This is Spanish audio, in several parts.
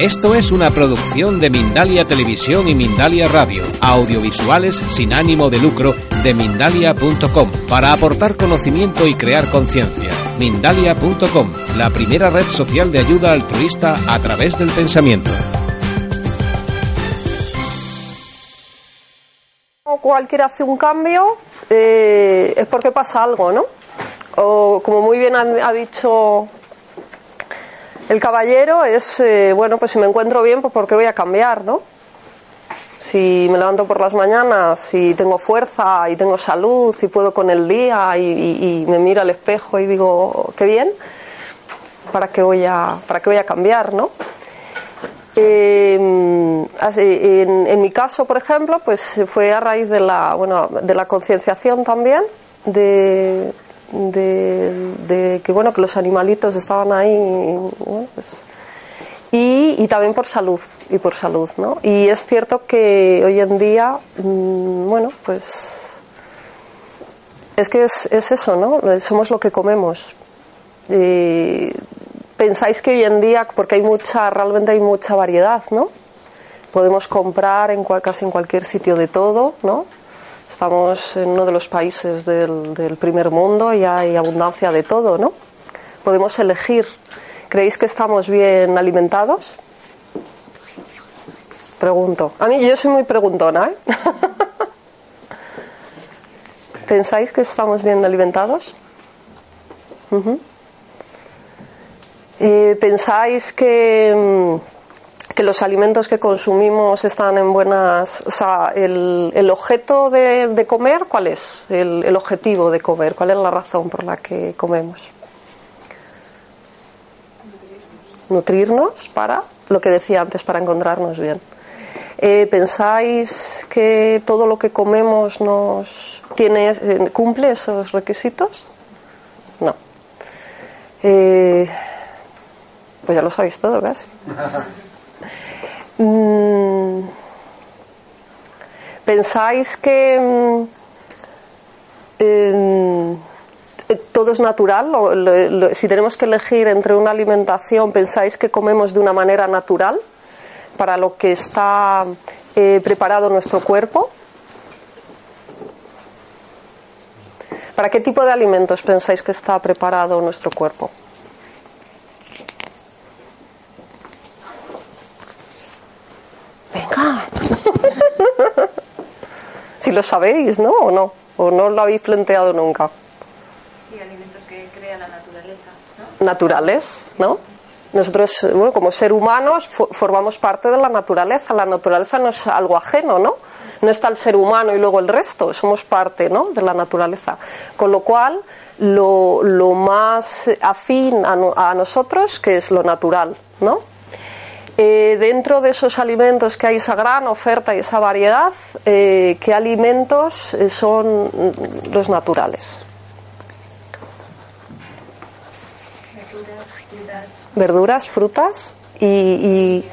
Esto es una producción de Mindalia Televisión y Mindalia Radio, audiovisuales sin ánimo de lucro de mindalia.com, para aportar conocimiento y crear conciencia. Mindalia.com, la primera red social de ayuda altruista a través del pensamiento. Cualquiera hace un cambio eh, es porque pasa algo, ¿no? O como muy bien ha dicho el caballero es, eh, bueno, pues si me encuentro bien, pues porque voy a cambiar, ¿no? Si me levanto por las mañanas, si tengo fuerza y tengo salud y puedo con el día y, me miro al espejo y digo, qué bien, ¿para qué voy a, para a cambiar, no? en, en, mi caso, por ejemplo, pues fue a raíz de la, bueno, de la concienciación también, de, de, que bueno que los animalitos estaban ahí pues, y, también por salud y por salud no y es cierto que hoy en día mm, bueno pues es que es, eso no somos lo que comemos. Pensáis que hoy en día porque hay mucha realmente hay mucha variedad no podemos comprar en casi en cualquier sitio de todo no Estamos en uno de los países del, primer mundo y hay abundancia de todo, ¿no? Podemos elegir. ¿Creéis que estamos bien alimentados? Pregunto. A mí yo soy muy preguntona, ¿eh? ¿Pensáis que estamos bien alimentados? ¿Pensáis que mm, que los alimentos que consumimos están en buenas. O sea, el, objeto de, comer, ¿cuál es? El, objetivo de comer, ¿cuál es la razón por la que comemos? Nutrirnos para, lo que decía antes, para encontrarnos bien. Eh, ¿Pensáis que todo lo que comemos nos tiene, eh, cumple esos requisitos? No. Eh, pues ya lo sabéis todo casi. Mm, ¿Pensáis que mm, eh, todo es natural? si tenemos que elegir entre una alimentación, ¿pensáis que comemos de una manera natural para lo que está eh, preparado nuestro cuerpo? ¿Para qué tipo de alimentos pensáis que está preparado nuestro cuerpo? si lo sabéis, ¿no? ¿O no? ¿O no lo habéis planteado nunca? Sí, alimentos que crea la naturaleza. Naturales, ¿no? Nosotros, bueno, como ser humanos, formamos parte de la naturaleza. La naturaleza no es algo ajeno, ¿no? No está el ser humano y luego el resto, somos parte, ¿no? De la naturaleza. Con lo cual, lo, lo más afín a, a nosotros, que es lo natural, ¿no? Eh, dentro de esos alimentos que hay esa gran oferta y esa variedad, eh, ¿qué alimentos eh, son los naturales? Verduras, frutas y,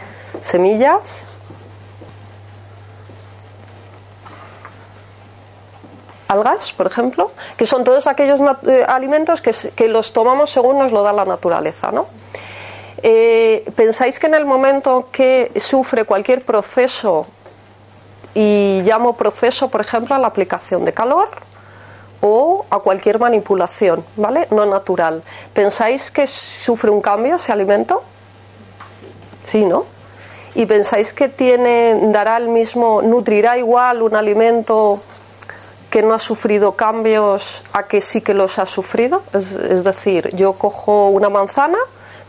semillas. algas, por ejemplo, que son todos aquellos alimentos que, que, los tomamos según nos lo da la naturaleza, ¿no? Eh, ¿Pensáis que en el momento que sufre cualquier proceso, y llamo proceso, por ejemplo, a la aplicación de calor o a cualquier manipulación, ¿vale? No natural, ¿pensáis que sufre un cambio ese alimento? Sí, ¿no? ¿Y pensáis que tiene, dará el mismo, nutrirá igual un alimento que no ha sufrido cambios a que sí que los ha sufrido? es decir, yo cojo una manzana,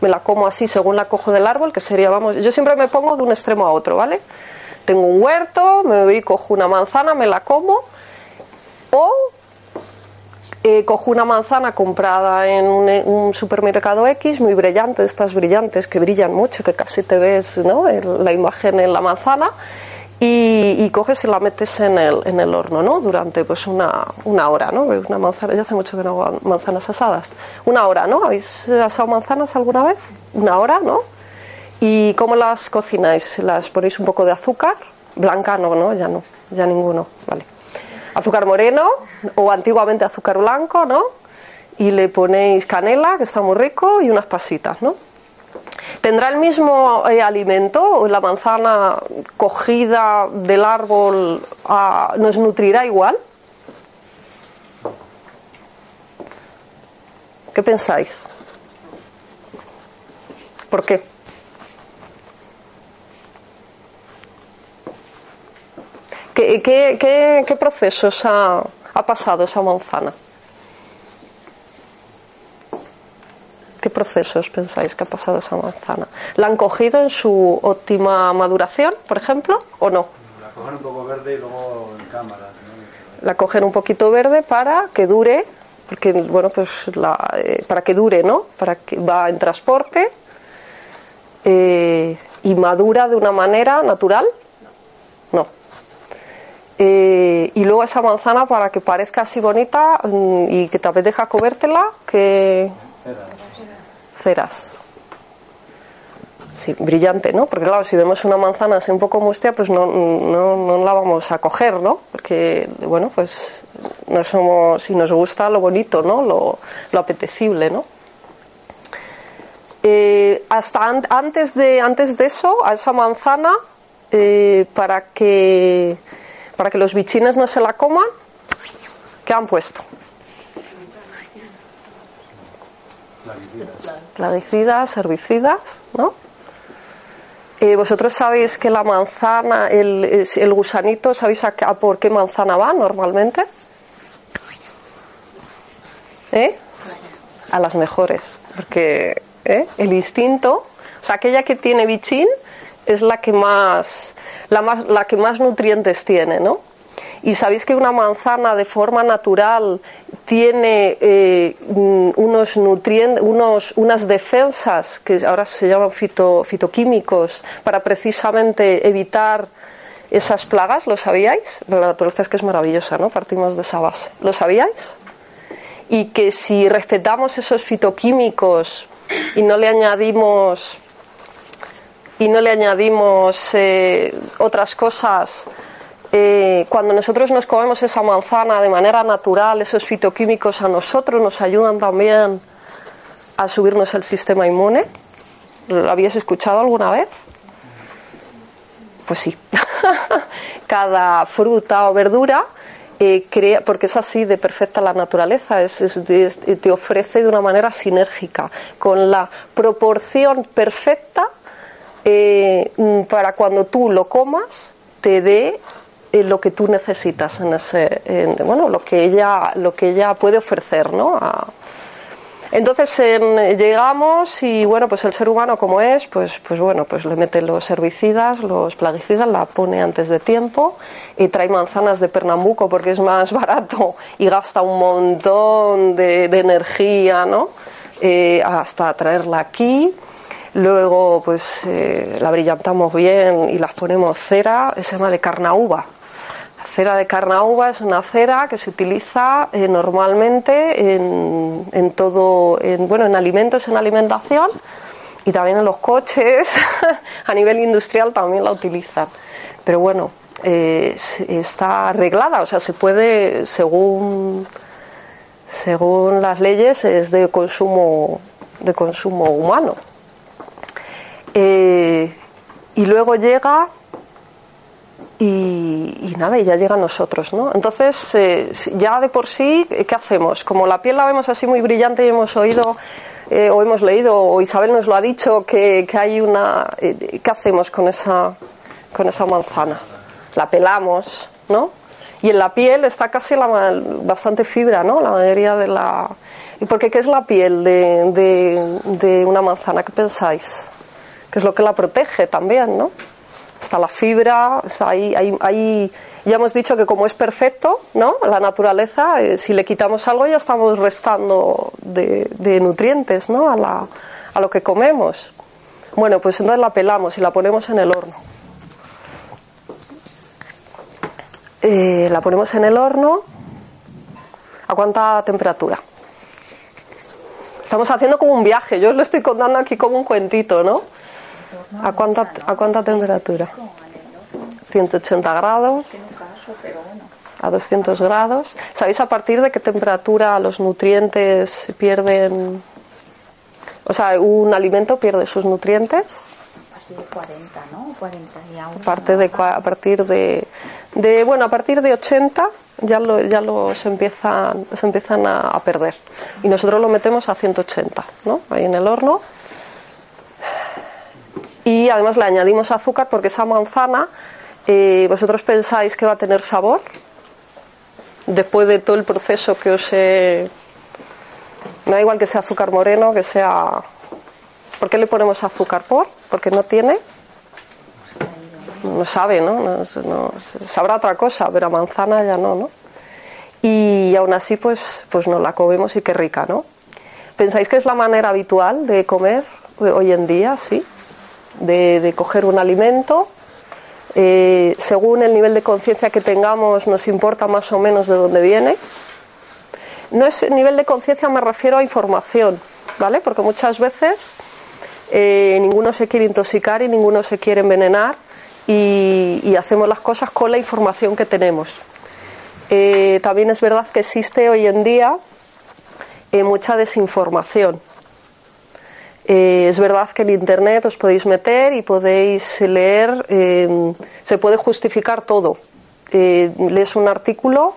me la como así según la cojo del árbol, que sería, vamos, yo siempre me pongo de un extremo a otro, ¿vale? Tengo un huerto, me voy, cojo una manzana, me la como, o eh, cojo una manzana comprada en un, supermercado X, muy brillante, estas brillantes que brillan mucho, que casi te ves ¿no? la imagen en la manzana, y, coges y la metes en el, en el horno, ¿no? Durante pues una, una hora, ¿no? Una manzana, ya hace mucho que no hago manzanas asadas. Una hora, ¿no? ¿Habéis asado manzanas alguna vez? Una hora, ¿no? ¿Y cómo las cocináis? ¿Las ponéis un poco de azúcar? Blanca no, ¿no? Ya no, ya ninguno, vale. Azúcar moreno o antiguamente azúcar blanco, ¿no? Y le ponéis canela, que está muy rico, y unas pasitas, ¿no? ¿Tendrá el mismo eh, alimento? ¿La manzana cogida del árbol nos nutrirá igual? ¿Qué pensáis? ¿Por qué? ¿Qué, qué, qué, qué procesos ha, ha pasado esa manzana? ¿Qué procesos pensáis que ha pasado esa manzana? ¿La han cogido en su óptima maduración, por ejemplo, o no? La cogen un poco verde y luego en cámara. ¿no? La cogen un poquito verde para que dure, porque bueno, pues la, eh, para que dure, ¿no? Para que va en transporte eh, y madura de una manera natural, no. Eh, y luego esa manzana para que parezca así bonita mm, y que te apetezca comértela, que ceras. Sí, brillante, ¿no? Porque claro, si vemos una manzana así un poco mustia, pues no, no, no la vamos a coger, ¿no? Porque, bueno, pues no somos, si nos gusta lo bonito, ¿no? Lo, lo apetecible, ¿no? Eh, hasta an- antes, de, antes de eso, a esa manzana, eh, para, que, para que los bichines no se la coman, ¿qué han puesto? Plaguicidas, herbicidas, ¿no? Eh, Vosotros sabéis que la manzana, el, gusanito, ¿sabéis a, a por qué manzana va normalmente? ¿Eh? A las mejores, porque ¿eh? el instinto, o sea, aquella que tiene bichín es la que más, la más, la que más nutrientes tiene, ¿no? Y sabéis que una manzana de forma natural tiene eh, mm, unos nutrientes, unos, unas defensas que ahora se llaman fito- fitoquímicos para precisamente evitar esas plagas, ¿lo sabíais? La naturaleza es que es maravillosa, ¿no? Partimos de esa base. ¿Lo sabíais? Y que si respetamos esos fitoquímicos y no le añadimos y no le añadimos eh, otras cosas, eh, cuando nosotros nos comemos esa manzana de manera natural, esos fitoquímicos a nosotros nos ayudan también a subirnos el sistema inmune. ¿Lo habíais escuchado alguna vez? Pues sí. Cada fruta o verdura eh, crea, porque es así de perfecta la naturaleza, es, es- es- te ofrece de una manera sinérgica, con la proporción perfecta eh, para cuando tú lo comas te dé lo que tú necesitas en ese en- bueno lo que ella lo que ella puede ofrecer no entonces en- llegamos y bueno pues el ser humano como es pues pues bueno pues le mete los herbicidas los plaguicidas la pone antes de tiempo y trae manzanas de Pernambuco porque es más barato y gasta un montón de, de energía no Eh, hasta traerla aquí. Luego, pues eh, la brillantamos bien y las ponemos cera, se llama de carnauba. Cera de carnauba es una cera que se utiliza eh, normalmente en, en todo, en, bueno, en alimentos, en alimentación y también en los coches, a nivel industrial también la utilizan. Pero bueno, eh, está arreglada, o sea, se puede, según, según las leyes, es de consumo, de consumo humano. Eh, y luego llega y, y nada, y ya llega a nosotros, ¿no? Entonces, eh, ya de por sí, eh, ¿qué hacemos? Como la piel la vemos así muy brillante y hemos oído eh, o hemos leído, o Isabel nos lo ha dicho, que, que hay una... eh, ¿Qué hacemos con esa, con esa manzana? La pelamos, ¿no? Y en la piel está casi la, bastante fibra, ¿no? La mayoría de la... ¿Y por qué qué es la piel de, de, de una manzana? ¿Qué pensáis? Que es lo que la protege también, ¿no? Está la fibra, ahí, ahí, ya hemos dicho que como es perfecto, ¿no? La naturaleza, eh, si le quitamos algo ya estamos restando de, nutrientes, ¿no? A, la, lo que comemos. Bueno, pues entonces la pelamos y la ponemos en el horno. Eh, la ponemos en el horno. ¿A cuánta temperatura? Estamos haciendo como un viaje. Yo os lo estoy contando aquí como un cuentito, ¿no? ¿A cuánta, ¿a cuánta temperatura? 180 grados. A 200 grados. ¿Sabéis a partir de qué temperatura los nutrientes pierden O sea, un alimento pierde sus nutrientes A partir de 40, ¿no? 40 y aún. a partir de, cua- a partir de, de, bueno, a partir de 80 ya, lo, ya los empiezan, se empiezan a, a perder. Y nosotros lo metemos a 180, ¿no? Ahí en el horno. Y además le añadimos azúcar porque esa manzana, eh, vosotros pensáis que va a tener sabor después de todo el proceso que os he... Me da igual que sea azúcar moreno, que sea... ¿Por qué le ponemos azúcar? ¿Por? Porque no tiene no sabe, ¿no? No, no- sabrá otra cosa, pero a manzana ya no, ¿no? Y aún así, pues, pues nos la comemos y qué rica, ¿no? ¿Pensáis que es la manera habitual de comer hoy en día, sí? De, coger un alimento, eh, según el nivel de conciencia que tengamos, nos importa más o menos de dónde viene. No es nivel de conciencia, me refiero a información, ¿vale? Porque muchas veces eh, ninguno se quiere intoxicar y ninguno se quiere envenenar y, hacemos las cosas con la información que tenemos. Eh, también es verdad que existe hoy en día mucha desinformación. Eh, es verdad que en Internet os podéis meter y podéis leer, eh, se puede justificar todo. Eh, lees un artículo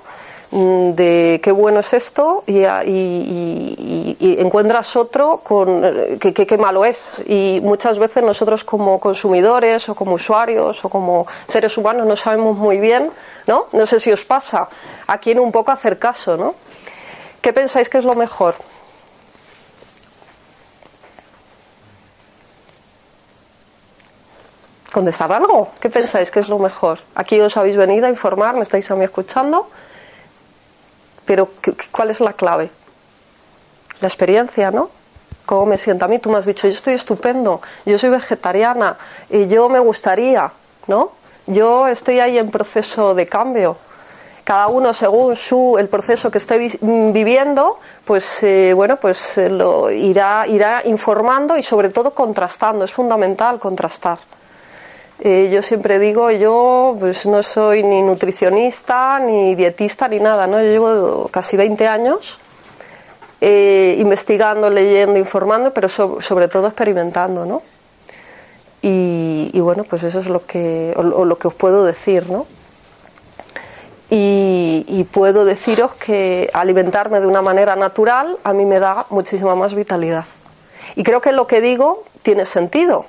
mm, de qué bueno es esto y, a- y- y- y- y encuentras otro con eh, que, que- qué malo es. Y muchas veces nosotros como consumidores o como usuarios o como seres humanos no sabemos muy bien, ¿no? No sé si os pasa, a quién un poco hacer caso, ¿no? ¿Qué pensáis que es lo mejor? Contestar algo. ¿Qué pensáis que es lo mejor? Aquí os habéis venido a informar, me estáis a mí escuchando, pero ¿qué- qué- ¿cuál es la clave? La experiencia, ¿no? ¿Cómo me siento a mí? Tú me has dicho, yo estoy estupendo, yo soy vegetariana y yo me gustaría, ¿no? Yo estoy ahí en proceso de cambio. Cada uno según su el proceso que esté mm, viviendo, pues eh, bueno, pues eh, lo irá irá informando y sobre todo contrastando. Es fundamental contrastar. Eh, yo siempre digo, yo pues no soy ni nutricionista, ni dietista, ni nada, ¿no? Yo llevo casi 20 años eh, investigando, leyendo, informando, pero so- sobre todo experimentando, ¿no? Y, bueno, pues eso es lo que, o, o lo que os puedo decir, ¿no? Y, y puedo deciros que alimentarme de una manera natural a mí me da muchísima más vitalidad. Y creo que lo que digo tiene sentido.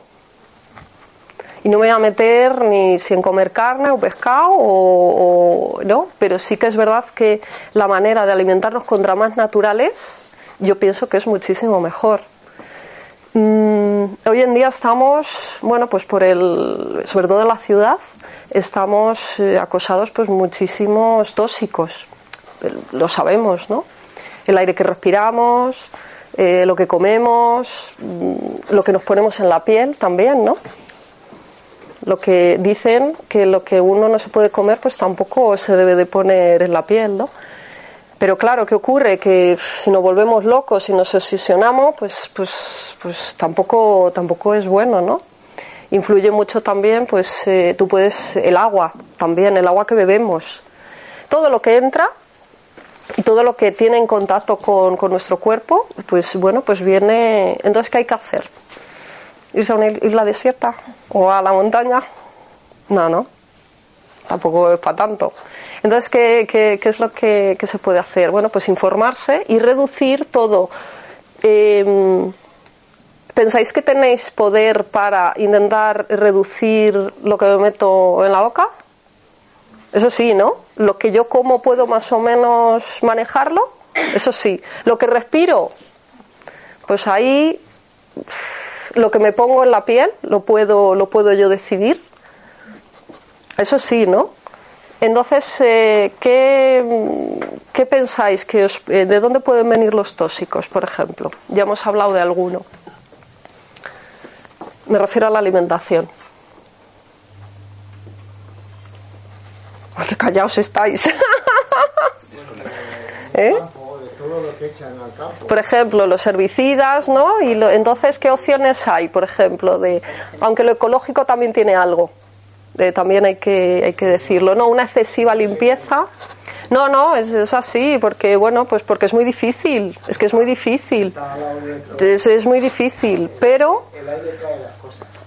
Y no me voy a meter ni si en comer carne o pescado o, no, pero sí que es verdad que la manera de alimentarnos contra más naturales, yo pienso que es muchísimo mejor. Mm, hoy en día estamos, bueno, pues por el, sobre todo en la ciudad, estamos eh, acosados pues muchísimos tóxicos. Lo sabemos, ¿no? El aire que respiramos, eh, lo que comemos, mm, lo que nos ponemos en la piel también, ¿no? Lo que dicen que lo que uno no se puede comer pues tampoco se debe de poner en la piel, ¿no? Pero claro, ¿qué ocurre? Que si nos volvemos locos, si nos obsesionamos, pues, pues, pues tampoco, tampoco es bueno, ¿no? Influye mucho también, pues eh, tú puedes, el agua también, el agua que bebemos. Todo lo que entra y todo lo que tiene en contacto con, con nuestro cuerpo, pues bueno, pues viene. Entonces, ¿qué hay que hacer? ¿Irse a una isla desierta o a la montaña? No, no. Tampoco es para tanto. Entonces, ¿qué, qué, qué es lo que, que se puede hacer? Bueno, pues informarse y reducir todo. Eh, ¿Pensáis que tenéis poder para intentar reducir lo que me meto en la boca? Eso sí, ¿no? Lo que yo como puedo más o menos manejarlo, eso sí. Lo que respiro, pues ahí lo que me pongo en la piel lo puedo lo puedo yo decidir. Eso sí no entonces eh, ¿qué, qué pensáis que os- eh, de dónde pueden venir los tóxicos por ejemplo ya hemos hablado de alguno. Me refiero a la alimentación. Qué callaos estáis. ¿Eh? Campo, de todo lo que echan al campo. por ejemplo, los herbicidas, ¿no? Y lo- entonces, ¿qué opciones hay, por ejemplo, de, aunque lo ecológico también tiene algo? Eh, también hay que, hay que decirlo. No, una excesiva limpieza. No, no, es, es así, porque bueno, pues porque es muy difícil, es que es muy difícil, es, es muy difícil, pero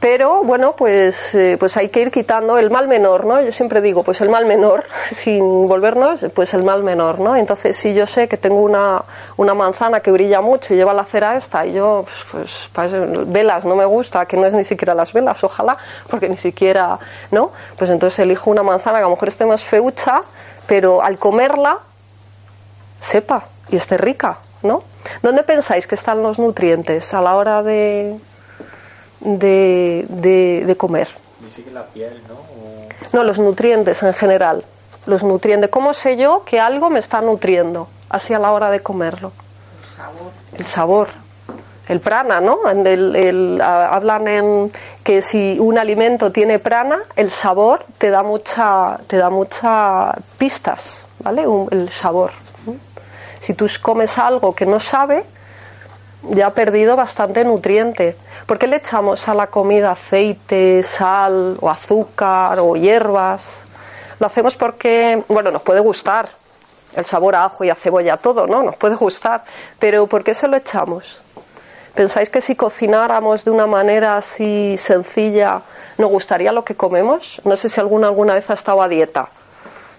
pero bueno, pues, eh, pues hay que ir quitando el mal menor, ¿no? Yo siempre digo, pues el mal menor, sin volvernos, pues el mal menor, ¿no? Entonces, si yo sé que tengo una, una manzana que brilla mucho y lleva la cera esta, y yo, pues, pues, pues, velas no me gusta, que no es ni siquiera las velas, ojalá, porque ni siquiera, ¿no? Pues entonces elijo una manzana que a lo mejor esté más feucha, pero al comerla, sepa y esté rica, ¿no? ¿Dónde pensáis que están los nutrientes a la hora de, de, de, de comer. Dice que la piel, ¿no? O... No, los nutrientes en general. Los nutrientes. ¿Cómo sé yo que algo me está nutriendo? Así a la hora de comerlo. El sabor. El sabor. El prana, ¿no? En el, el, hablan en que si un alimento tiene prana, el sabor te da mucha, te da muchas pistas, ¿vale? Un, el sabor. Si tú comes algo que no sabe, ya ha perdido bastante nutriente. ¿Por qué le echamos a la comida aceite, sal o azúcar o hierbas? Lo hacemos porque, bueno, nos puede gustar el sabor a ajo y a cebolla, todo, ¿no? Nos puede gustar. Pero ¿por qué se lo echamos? ¿Pensáis que si cocináramos de una manera así sencilla, nos gustaría lo que comemos? No sé si alguna alguna vez ha estado a dieta.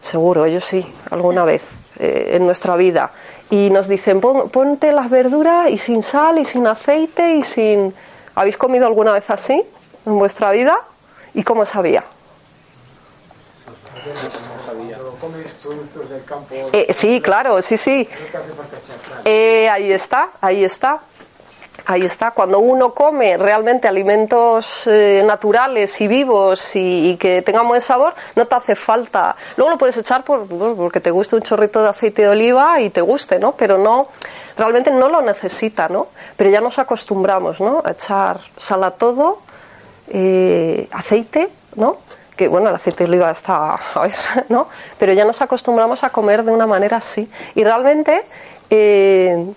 Seguro, yo sí, alguna vez eh, en nuestra vida. Y nos dicen, Pon, ponte las verduras y sin sal y sin aceite y sin... ¿Habéis comido alguna vez así en vuestra vida? ¿Y cómo sabía? Eh, sí, claro, sí, sí. Eh, ahí está, ahí está. Ahí está, cuando uno come realmente alimentos eh, naturales y vivos y, que tengan buen sabor, no te hace falta. Luego lo puedes echar por, porque te guste un chorrito de aceite de oliva y te guste, ¿no? Pero no, realmente no lo necesita, ¿no? Pero ya nos acostumbramos, ¿no? A echar sal a todo, eh, aceite, ¿no? que bueno, el aceite de oliva está, ¿no? Pero ya nos acostumbramos a comer de una manera así. Y realmente eh,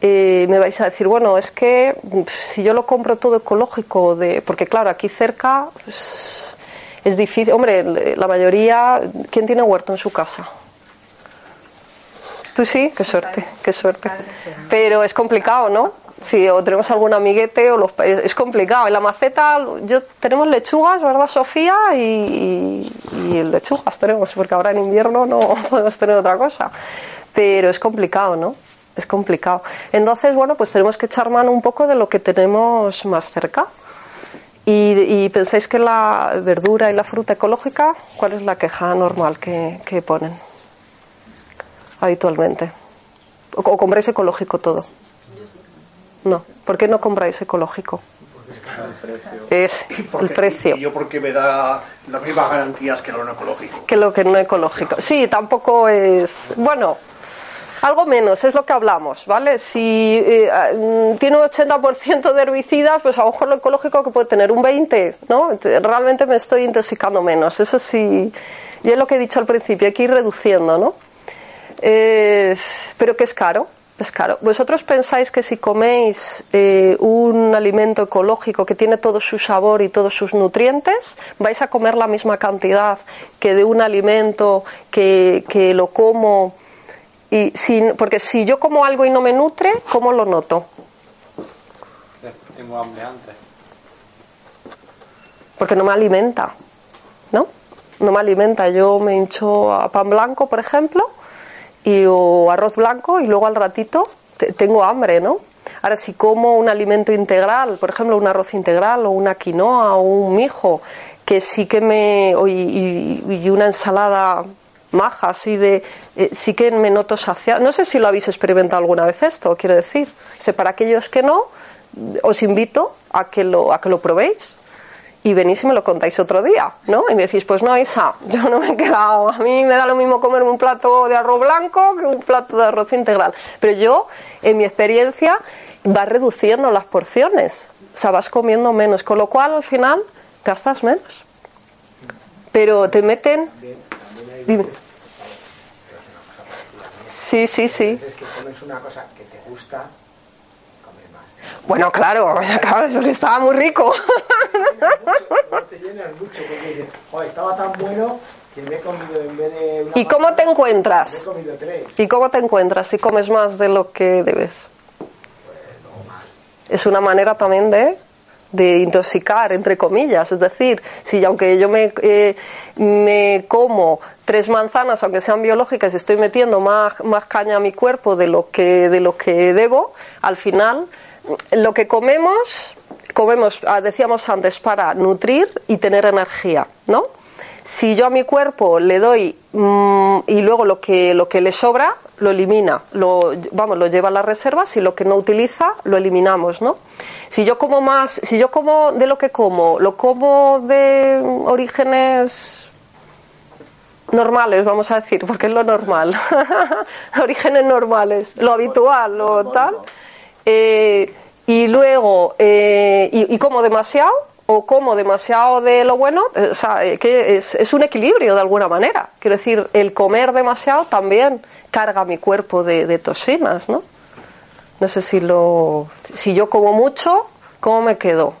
eh, me vais a decir, bueno, es que si yo lo compro todo ecológico, de, porque claro, aquí cerca pues, es difícil. Hombre, la mayoría, ¿quién tiene huerto en su casa? Tú sí, qué suerte, qué suerte. Pero es complicado, ¿no? Si o tenemos algún amiguete o los es complicado. En la maceta yo tenemos lechugas, ¿verdad, Sofía? Y, y, y lechugas tenemos, porque ahora en invierno no podemos tener otra cosa. Pero es complicado, ¿no? Es complicado. Entonces, bueno, pues tenemos que echar mano un poco de lo que tenemos más cerca. Y, y pensáis que la verdura y la fruta ecológica, ¿cuál es la queja normal que, que ponen habitualmente? ¿O, ¿O, compráis ecológico todo? No. ¿Por qué no compráis ecológico? Es el precio. Y yo porque me da las mismas garantías que lo no ecológico. Que lo que no ecológico. Sí, tampoco es. Bueno, algo menos, es lo que hablamos, ¿vale? Si eh, tiene un 80% de herbicidas, pues a lo mejor lo ecológico que puede tener un 20%, ¿no? Realmente me estoy intoxicando menos, eso sí, y es lo que he dicho al principio, hay que ir reduciendo, ¿no? Eh, pero que es caro, es caro. ¿Vosotros pensáis que si coméis eh, un alimento ecológico que tiene todo su sabor y todos sus nutrientes, vais a comer la misma cantidad que de un alimento que, que lo como y si, porque si yo como algo y no me nutre, ¿cómo lo noto? Tengo hambre antes. Porque no me alimenta, ¿no? No me alimenta. Yo me hincho a pan blanco, por ejemplo, y, o arroz blanco, y luego al ratito te, tengo hambre, ¿no? Ahora, si como un alimento integral, por ejemplo, un arroz integral o una quinoa o un mijo, que sí que me. y, y, y una ensalada maja, así de, eh, sí que me noto saciada. No sé si lo habéis experimentado alguna vez esto, quiero decir. O para aquellos que no, os invito a que lo, a que lo probéis y venís y me lo contáis otro día, ¿no? Y me decís, pues no, Isa, yo no me he quedado, a mí me da lo mismo comer un plato de arroz blanco que un plato de arroz integral. Pero yo, en mi experiencia, va reduciendo las porciones, o sea, vas comiendo menos, con lo cual al final gastas menos. Pero te meten... Dime. Sí, sí, sí. Es que comes una cosa que te gusta, más. Bueno, claro, claro, eso que estaba muy rico. apenas mucho, porque dices, joder, estaba tan bueno que me he comido en vez de una ¿Y cómo te me he encuentras? comido tres. ¿Y cómo te encuentras si comes más de lo que debes? Es una manera también de, de intoxicar, entre comillas. Es decir, si aunque yo me, eh, me como tres manzanas, aunque sean biológicas, estoy metiendo más, más caña a mi cuerpo de lo, que, de lo que debo, al final lo que comemos, comemos, ah, decíamos antes, para nutrir y tener energía, ¿no? Si yo a mi cuerpo le doy mm, y luego lo que, lo que le sobra, lo elimina, lo, vamos, lo lleva a las reservas y lo que no utiliza, lo eliminamos, ¿no? Si yo como más, si yo como de lo que como, lo como de orígenes normales, vamos a decir, porque es lo normal, orígenes normales, lo habitual, lo tal, eh, y luego, eh, y, y como demasiado, o como demasiado de lo bueno, eh, o sea, eh, que es, es un equilibrio de alguna manera. Quiero decir, el comer demasiado también carga mi cuerpo de, de toxinas, ¿no? No sé si lo, si yo como mucho, ¿cómo me quedo?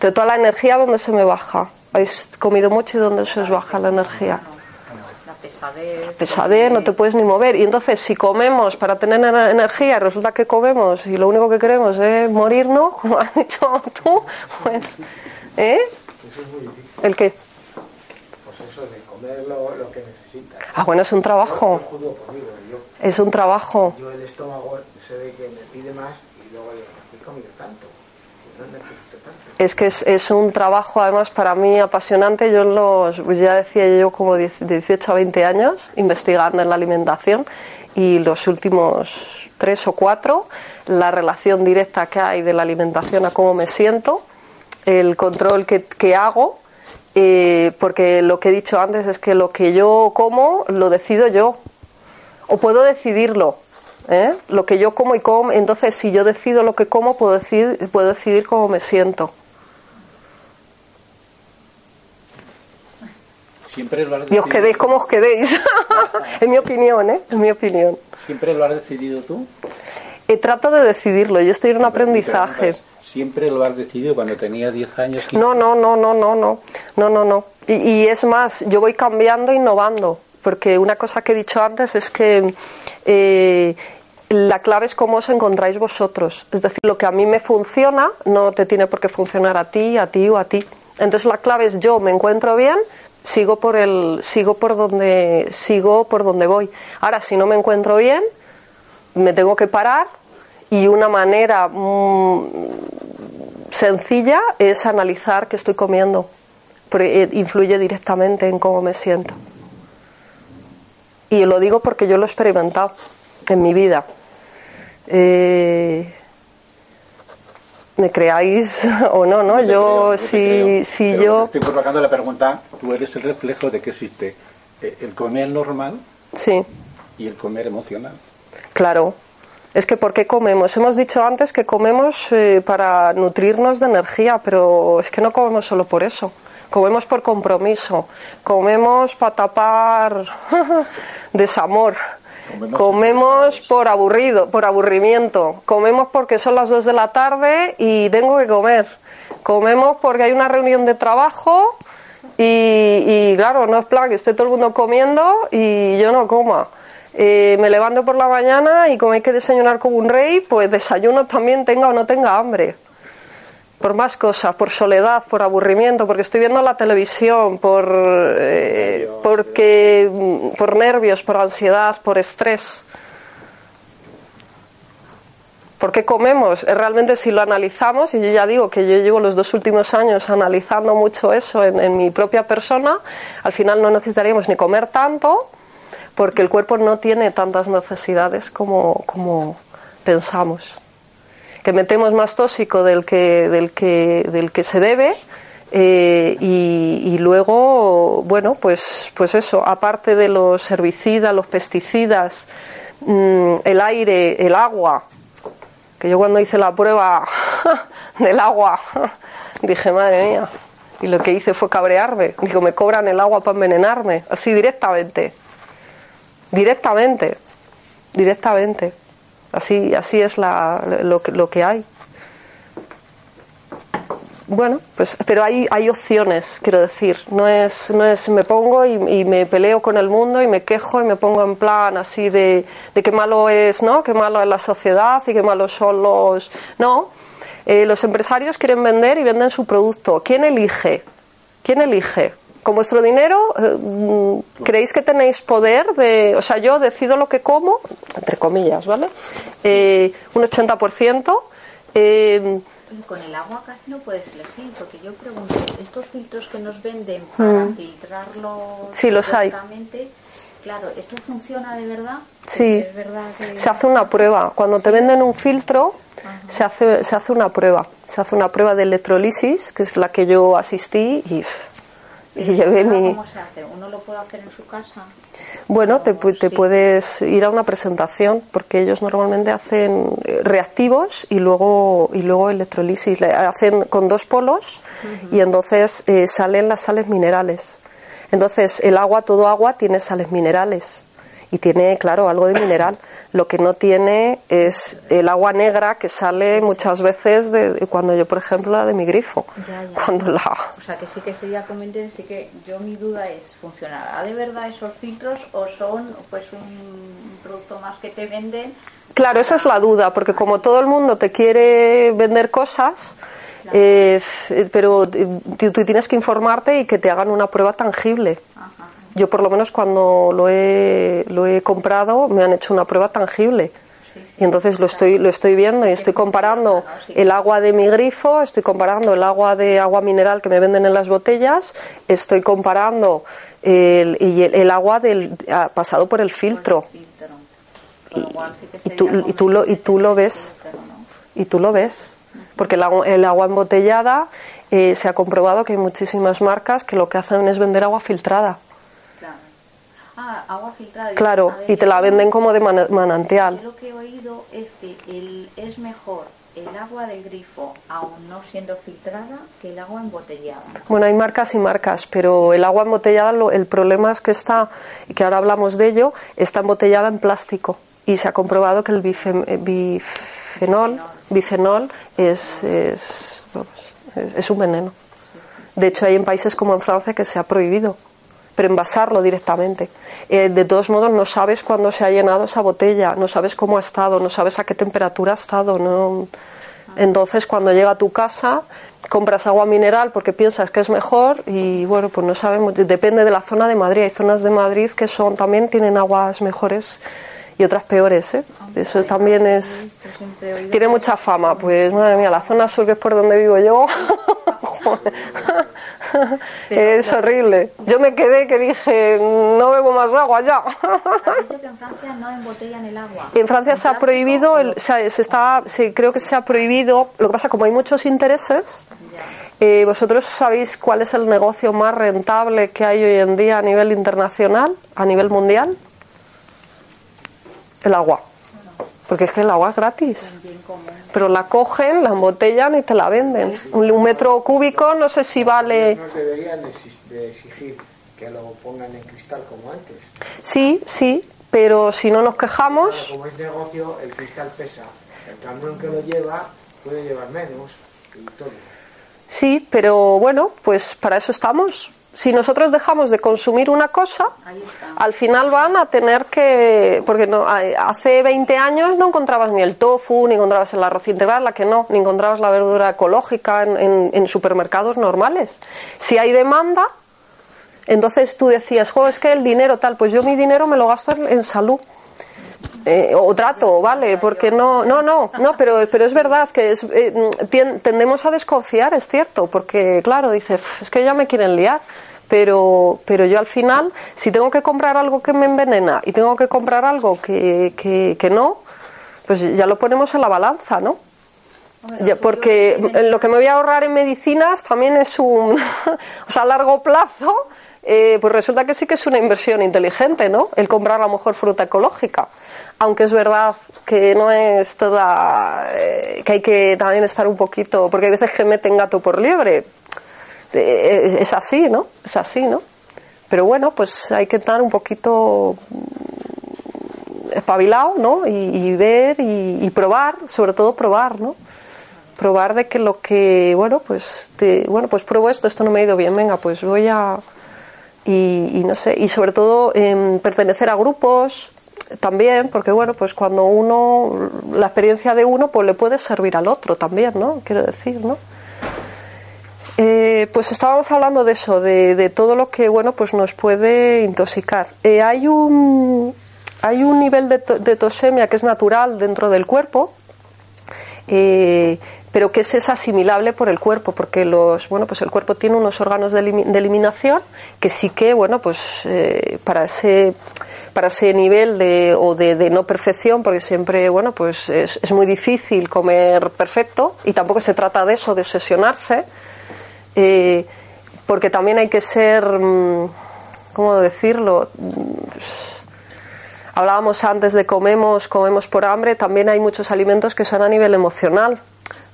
De toda la energía, ¿dónde se me baja? ¿Habéis comido mucho y dónde se os baja la energía? La pesadez. pesadez, no te puedes ni mover. Y entonces, si comemos para tener ener- energía, resulta que comemos y lo único que queremos es morirnos, como has dicho tú, pues. ¿Eh? Eso es muy difícil. ¿El qué? Pues eso de comer lo, lo que necesitas. Ah, bueno, es un trabajo. Es un trabajo. yo el estómago se ve que me pide más y luego digo, ¿por qué he comido tanto? Que no necesito tanto. Es que es, es un trabajo, además, para mí apasionante. Yo los, pues ya decía yo, como 10 de 18 a 20 años investigando en la alimentación y los últimos tres o cuatro, la relación directa que hay de la alimentación a cómo me siento, el control que, que hago, eh, porque lo que he dicho antes es que lo que yo como lo decido yo, o puedo decidirlo. ¿eh? Lo que yo como y como, entonces si yo decido lo que como, puedo decidir, puedo decidir cómo me siento. Siempre lo has Y os quedéis como os quedéis. en mi opinión, ¿eh? En mi opinión. Siempre lo has decidido tú. Eh, trato de decidirlo, yo estoy en un aprendizaje. Siempre lo has decidido cuando tenía 10 años. 15. No, no, no, no, no, no, no, no, no. Y, y es más, yo voy cambiando, innovando, porque una cosa que he dicho antes es que eh, la clave es cómo os encontráis vosotros. Es decir, lo que a mí me funciona no te tiene por qué funcionar a ti, a ti o a ti. Entonces la clave es yo me encuentro bien, sigo por el, sigo por donde, sigo por donde voy. Ahora, si no me encuentro bien, me tengo que parar y una manera mm, sencilla es analizar qué estoy comiendo. Porque eh, influye directamente en cómo me siento. Y lo digo porque yo lo he experimentado en mi vida. Eh, ¿Me creáis o no? no? Yo creo, si, si Pero yo. Estoy provocando la pregunta. Tú eres el reflejo de que existe eh, el comer normal Sí, y el comer emocional. claro. Es que ¿por qué comemos? Hemos dicho antes que comemos eh, para nutrirnos de energía, pero es que no comemos solo por eso. Comemos por compromiso, comemos para tapar desamor, Comemos comemos por aburrido, por aburrimiento, comemos porque son las 2 de la tarde y tengo que comer, comemos porque hay una reunión de trabajo y, y claro, no es plan que esté todo el mundo comiendo y yo no coma. Eh, me levanto por la mañana y como hay que desayunar como un rey, pues desayuno también tenga o no tenga hambre. Por más cosas, por soledad, por aburrimiento, porque estoy viendo la televisión, por, eh, porque, mm, por nervios, por ansiedad, por estrés. ¿Por qué comemos? Eh, Realmente si lo analizamos, y yo ya digo que yo llevo los dos últimos años analizando mucho eso en, en mi propia persona, al final no necesitaríamos ni comer tanto, porque el cuerpo no tiene tantas necesidades como, como pensamos. Que metemos más tóxico del que, del que, del que se debe. eh, y, luego, bueno, pues, pues eso, aparte de los herbicidas, los pesticidas, mm, el aire, el agua, que yo cuando hice la prueba del agua dije, madre mía, y lo que hice fue cabrearme. Digo, me cobran el agua para envenenarme, así directamente. Directamente. Directamente. Así, así es la, lo, que, lo que hay. bueno, pues, pero hay, hay opciones, quiero decir. No es, no es me pongo y, me peleo con el mundo y me quejo y me pongo en plan así de, de qué malo es, ¿no? Qué malo es la sociedad y qué malos son los. No. Eh, los empresarios quieren vender y venden su producto. ¿Quién elige? ¿Quién elige? Con vuestro dinero, eh, mm, ¿creéis que tenéis poder de.? O sea, yo decido lo que como, entre comillas, ¿vale? Eh, un 80%. Eh, Y con el agua casi no puedes elegir, porque yo pregunto, estos filtros que nos venden para filtrarlo Mm. Sí, los hay. claro, ¿esto funciona de verdad? Sí. Es verdad que... Se hace una prueba. Cuando te venden un filtro, se hace, se hace una prueba. Se hace una prueba de electrolisis, que es la que yo asistí y, y llevé mi... ¿Cómo se hace? ¿Uno lo puede hacer en su casa? Bueno, te, pu- te Sí. puedes ir a una presentación porque ellos normalmente hacen eh, reactivos y luego y luego electrolisis. Le hacen con dos polos y entonces eh, salen las sales minerales. Entonces el agua, todo agua tiene sales minerales y tiene, claro, algo de mineral. Lo que no tiene es el agua negra que sale muchas veces de, cuando yo, por ejemplo, la de mi grifo. Ya, ya. Cuando la O sea, que sí que sería conveniente, sí que yo mi duda es, ¿funcionará de verdad esos filtros o son pues un producto más que te venden? Claro, esa es la duda, porque como todo el mundo te quiere vender cosas, eh, f- pero eh, tú tú tienes que informarte y que te hagan una prueba tangible. Yo por lo menos cuando lo he, lo he comprado me han hecho una prueba tangible. Sí, sí. Y entonces lo estoy, lo estoy viendo y estoy comparando el agua de mi grifo, estoy comparando el agua de agua mineral que me venden en las botellas, estoy comparando el, y el, el agua del, ah, pasado por el filtro. Y tú- y tú lo- y tú lo ves. y tú lo ves. Porque el agua, el agua embotellada eh, se ha comprobado que hay muchísimas marcas que lo que hacen es vender agua filtrada. Claro. Ah, agua filtrada. Claro, ver, y te la venden como de Yo manantial. lo que he oído es que el, es mejor el agua del grifo, aún no siendo filtrada, que el agua embotellada. Bueno, hay marcas y marcas, pero el agua embotellada, lo- el problema es que está, y que ahora hablamos de ello, está embotellada en plástico. Y se ha comprobado que el eh, bifenol, bifenol es, es, vamos, es- es un veneno. De hecho, hay en países como en Francia que se ha prohibido, pero envasarlo directamente. Eh, de todos modos, no sabes cuándo se ha llenado esa botella, no sabes cómo ha estado, no sabes a qué temperatura ha estado. No... Entonces, cuando llega a tu casa, compras agua mineral porque piensas que es mejor y bueno, pues no sabemos, depende de la zona de Madrid. Hay zonas de Madrid que son también tienen aguas mejores y otras peores. ¿eh? Eso también es tiene mucha fama, pues madre mía, la zona sur que es por donde vivo yo, es horrible. Yo me quedé que dije, no bebo más agua ya. Has dicho que en Francia no embotellan el agua. En Francia se ha prohibido, o- el- se, se está, se- creo que se ha prohibido, lo que pasa como hay muchos intereses, eh, ¿vosotros sabéis cuál es el negocio más rentable que hay hoy en día a nivel internacional, a nivel mundial? El agua. Porque es que el agua es gratis. Pero la cogen, la embotellan y te la venden. Un, metro cúbico no sé si vale. Nos deberían de exi- de exigir que lo pongan en cristal como antes. Sí, sí, pero si no nos quejamos, como es negocio, el cristal pesa. El camión que lo lleva puede llevar menos y todo. sí, pero bueno, pues para eso estamos. Si nosotros dejamos de consumir una cosa, al final van a tener que. Porque no, hace 20 años no encontrabas ni el tofu, ni encontrabas el arroz integral, la que no, ni encontrabas la verdura ecológica en, en- en supermercados normales. Si hay demanda, entonces tú decías, jo, es que el dinero tal, pues yo mi dinero me lo gasto en, en salud. Eh, o trato, ¿vale? Porque no, no, no, no, pero, pero es verdad que es, eh, tendemos a desconfiar, es cierto, porque claro, dice, "Uf, es que ya me quieren liar, pero, pero yo al final, si tengo que comprar algo que me envenena y tengo que comprar algo que, que, que no, pues ya lo ponemos en la balanza, ¿no? Ya, porque lo que me voy a ahorrar en medicinas también es un, o sea, a largo plazo, eh, pues resulta que sí que es una inversión inteligente, ¿no? El comprar a lo mejor fruta ecológica. Aunque es verdad que no es toda, eh, que hay que también estar un poquito, porque hay veces que meten gato por liebre. Eh, es así, ¿no? Es así, ¿no? Pero bueno, pues hay que estar un poquito espabilado, ¿no? Y, y ver y, y probar, sobre todo probar, ¿no? probar de que lo que, bueno, pues, te- bueno, pues pruebo esto, esto no me ha ido bien, venga, pues voy a, y, y no sé, y sobre todo em, pertenecer a grupos también, porque bueno, pues cuando uno, la experiencia de uno, pues le puede servir al otro también, ¿no? Quiero decir, ¿no? Eh, pues estábamos hablando de eso, de, de todo lo que bueno pues nos puede intoxicar. Eh, hay un hay un nivel de, to- de tosemia que es natural dentro del cuerpo, eh, pero que es asimilable por el cuerpo, porque los bueno pues el cuerpo tiene unos órganos de eliminación que sí que bueno pues eh, para ese para ese nivel de, o de, de no perfección, porque siempre bueno pues es, es muy difícil comer perfecto y tampoco se trata de eso, de obsesionarse, eh, porque también hay que ser, mm, ¿cómo decirlo? Hablábamos antes de comemos, comemos por hambre, también hay muchos alimentos que son a nivel emocional.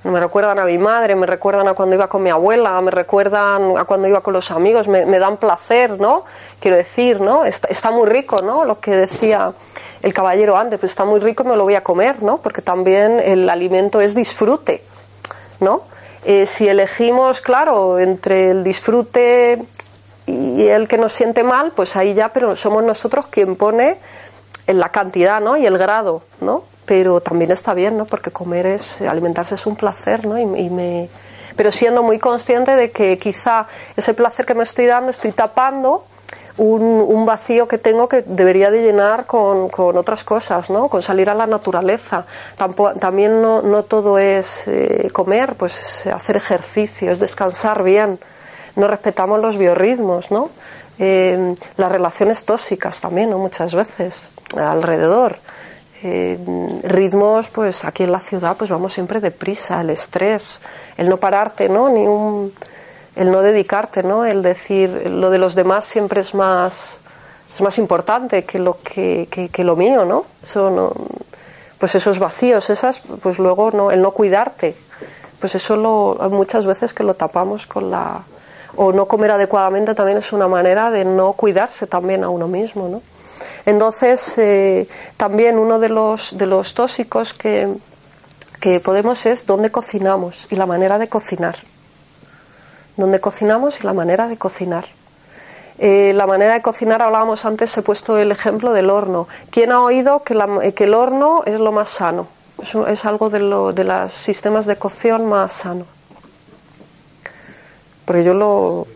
Me recuerdan a mi madre, me recuerdan a cuando iba con mi abuela, me recuerdan a cuando iba con los amigos, me, me dan placer, ¿no? Quiero decir, ¿no? Está, está muy rico, ¿no? Lo que decía el caballero antes, pues está muy rico y me lo voy a comer, ¿no? Porque también el alimento es disfrute, ¿no? Eh, si elegimos, claro, entre el disfrute y el que nos siente mal, pues ahí ya, pero somos nosotros quien pone en la cantidad, ¿no? Y el grado, ¿no? Pero también está bien, ¿no? Porque comer es, alimentarse es un placer, ¿no? Y, y me, pero siendo muy consciente de que quizá ese placer que me estoy dando estoy tapando un, un vacío que tengo que debería de llenar con, con otras cosas, ¿no? Con salir a la naturaleza. Tampo- también no, no todo es eh, comer, pues es hacer ejercicio, es descansar bien. No respetamos los biorritmos, ¿no? Eh, las relaciones tóxicas también, ¿no? Muchas veces alrededor. Eh, ritmos, pues aquí en la ciudad, pues vamos siempre deprisa, el estrés, el no pararte, ¿no? Ni un, el no dedicarte, ¿no? El decir lo de los demás siempre es más es más importante que lo que, que, lo mío, ¿no? Eso no, pues esos vacíos, esas, pues luego no, el no cuidarte, pues eso lo, muchas veces que lo tapamos con la o no comer adecuadamente también es una manera de no cuidarse también a uno mismo, ¿no? Entonces eh, también uno de los de los tóxicos que que podemos es dónde cocinamos y la manera de cocinar donde cocinamos y la manera de cocinar. Eh, la manera de cocinar, hablábamos antes, he puesto el ejemplo del horno. ¿Quién ha oído que, la- eh, que el horno es lo más sano? Es, algo de, lo, de los sistemas de cocción más sano. Porque yo lo...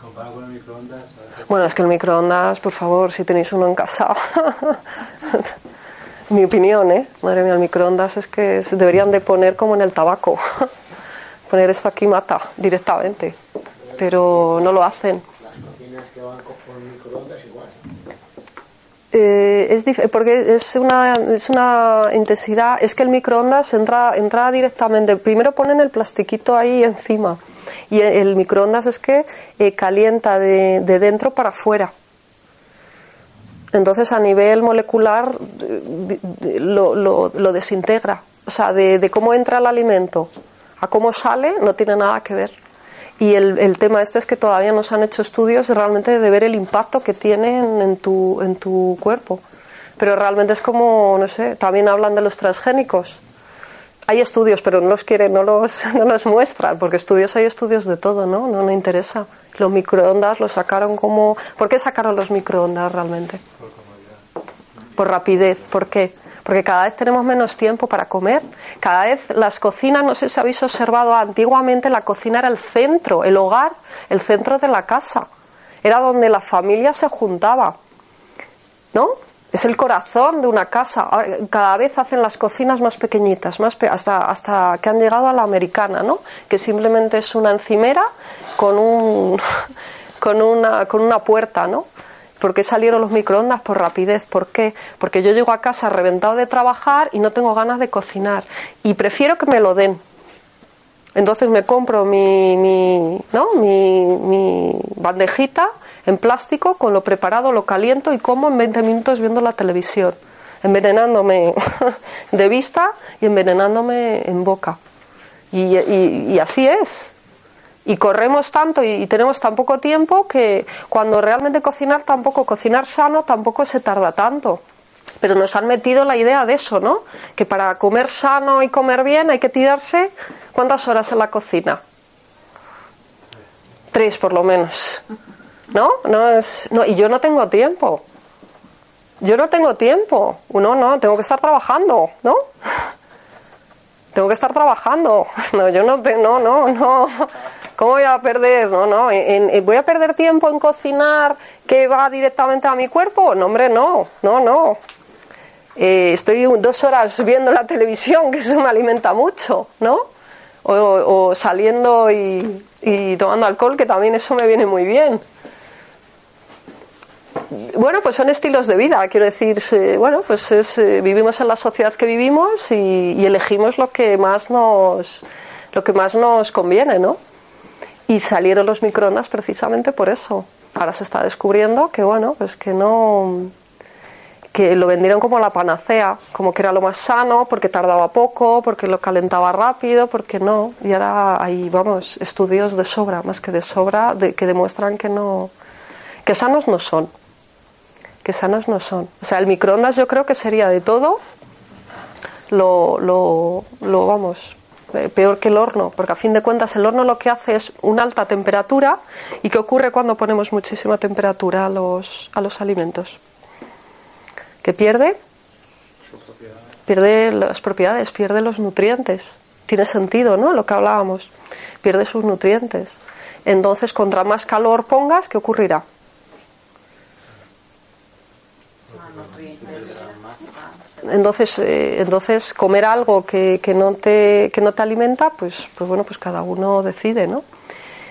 Comparado con el microondas. Bueno, es que el microondas, por favor, si tenéis uno en casa. Mi opinión, ¿eh? Madre mía, el microondas es que se deberían de poner como en el tabaco. poner esto aquí mata directamente. Pero no lo hacen. Las cocinas que van con microondas igual. Eh, es porque es una, es una intensidad, es que el microondas entra, entra directamente, primero ponen el plastiquito ahí encima y el, microondas es que eh, calienta de, de dentro para afuera. Entonces a nivel molecular eh, lo, lo- lo desintegra. O sea, de, de cómo entra el alimento a cómo sale no tiene nada que ver. Y el, el tema este es que todavía no se han hecho estudios realmente de ver el impacto que tiene en, tu, en tu cuerpo. Pero realmente es como, no sé, también hablan de los transgénicos. Hay estudios, pero no los quieren, no los, no los muestran, porque estudios hay estudios de todo, ¿no? No me interesa. Los microondas los sacaron como... ¿Por qué sacaron los microondas realmente? Por rapidez. ¿Por qué? Porque cada vez tenemos menos tiempo para comer. Cada vez las cocinas, no sé si habéis observado, antiguamente la cocina era el centro, el hogar, el centro de la casa. Era donde la familia se juntaba. ¿No? Es el corazón de una casa. Cada vez hacen las cocinas más pequeñitas, más pe- hasta, hasta que han llegado a la americana, ¿no? Que simplemente es una encimera con, un, con, una, con una puerta, ¿no? ¿Por qué salieron los microondas? Por rapidez. ¿Por qué? Porque yo llego a casa reventado de trabajar y no tengo ganas de cocinar. Y prefiero que me lo den. Entonces me compro mi, mi, ¿no? mi, bandejita en plástico con lo preparado, lo caliento y como en 20 minutos viendo la televisión, envenenándome de vista y envenenándome en boca. Y- y así es. Y corremos tanto y, tenemos tan poco tiempo que cuando realmente cocinar tampoco, cocinar sano tampoco se tarda tanto. Pero nos han metido la idea de eso, ¿no? Que para comer sano y comer bien hay que tirarse ¿cuántas horas en la cocina? Tres por lo menos. ¿No? No es no y yo no tengo tiempo. Yo no tengo tiempo. Uno no, tengo que estar trabajando, ¿no? Tengo que estar trabajando. No, yo no, te- no, no, no. ¿Cómo voy a perder? No, no. en- en- ¿Voy a perder tiempo en cocinar que va directamente a mi cuerpo? No, hombre, no, no, no. Eh, estoy dos horas viendo la televisión, que eso me alimenta mucho, ¿no? O, saliendo y, tomando alcohol, que también eso me viene muy bien. Bueno, pues son estilos de vida, quiero decir, bueno, pues es, eh, vivimos en la sociedad que vivimos y, y elegimos lo que más nos, lo que más nos conviene, ¿no? Y salieron los microondas precisamente por eso. Ahora se está descubriendo que, bueno, pues que no, que lo vendieron como la panacea, como que era lo más sano, porque tardaba poco, porque lo calentaba rápido, porque no. Y ahora hay, vamos, estudios de sobra, más que de sobra, de, que demuestran que no, que sanos no son. Que sanos no son. O sea, el microondas yo creo que sería de todo lo, lo, lo vamos, peor que el horno, porque a fin de cuentas el horno lo que hace es una alta temperatura. ¿Y qué ocurre cuando ponemos muchísima temperatura a los, a los alimentos? que pierde pierde las propiedades, pierde los nutrientes. Tiene sentido, ¿no? Lo que hablábamos. Pierde sus nutrientes. Entonces, contra más calor pongas, ¿qué ocurrirá? Entonces, eh, entonces comer algo que, que no te, que no te alimenta, pues, pues bueno, pues cada uno decide, ¿no?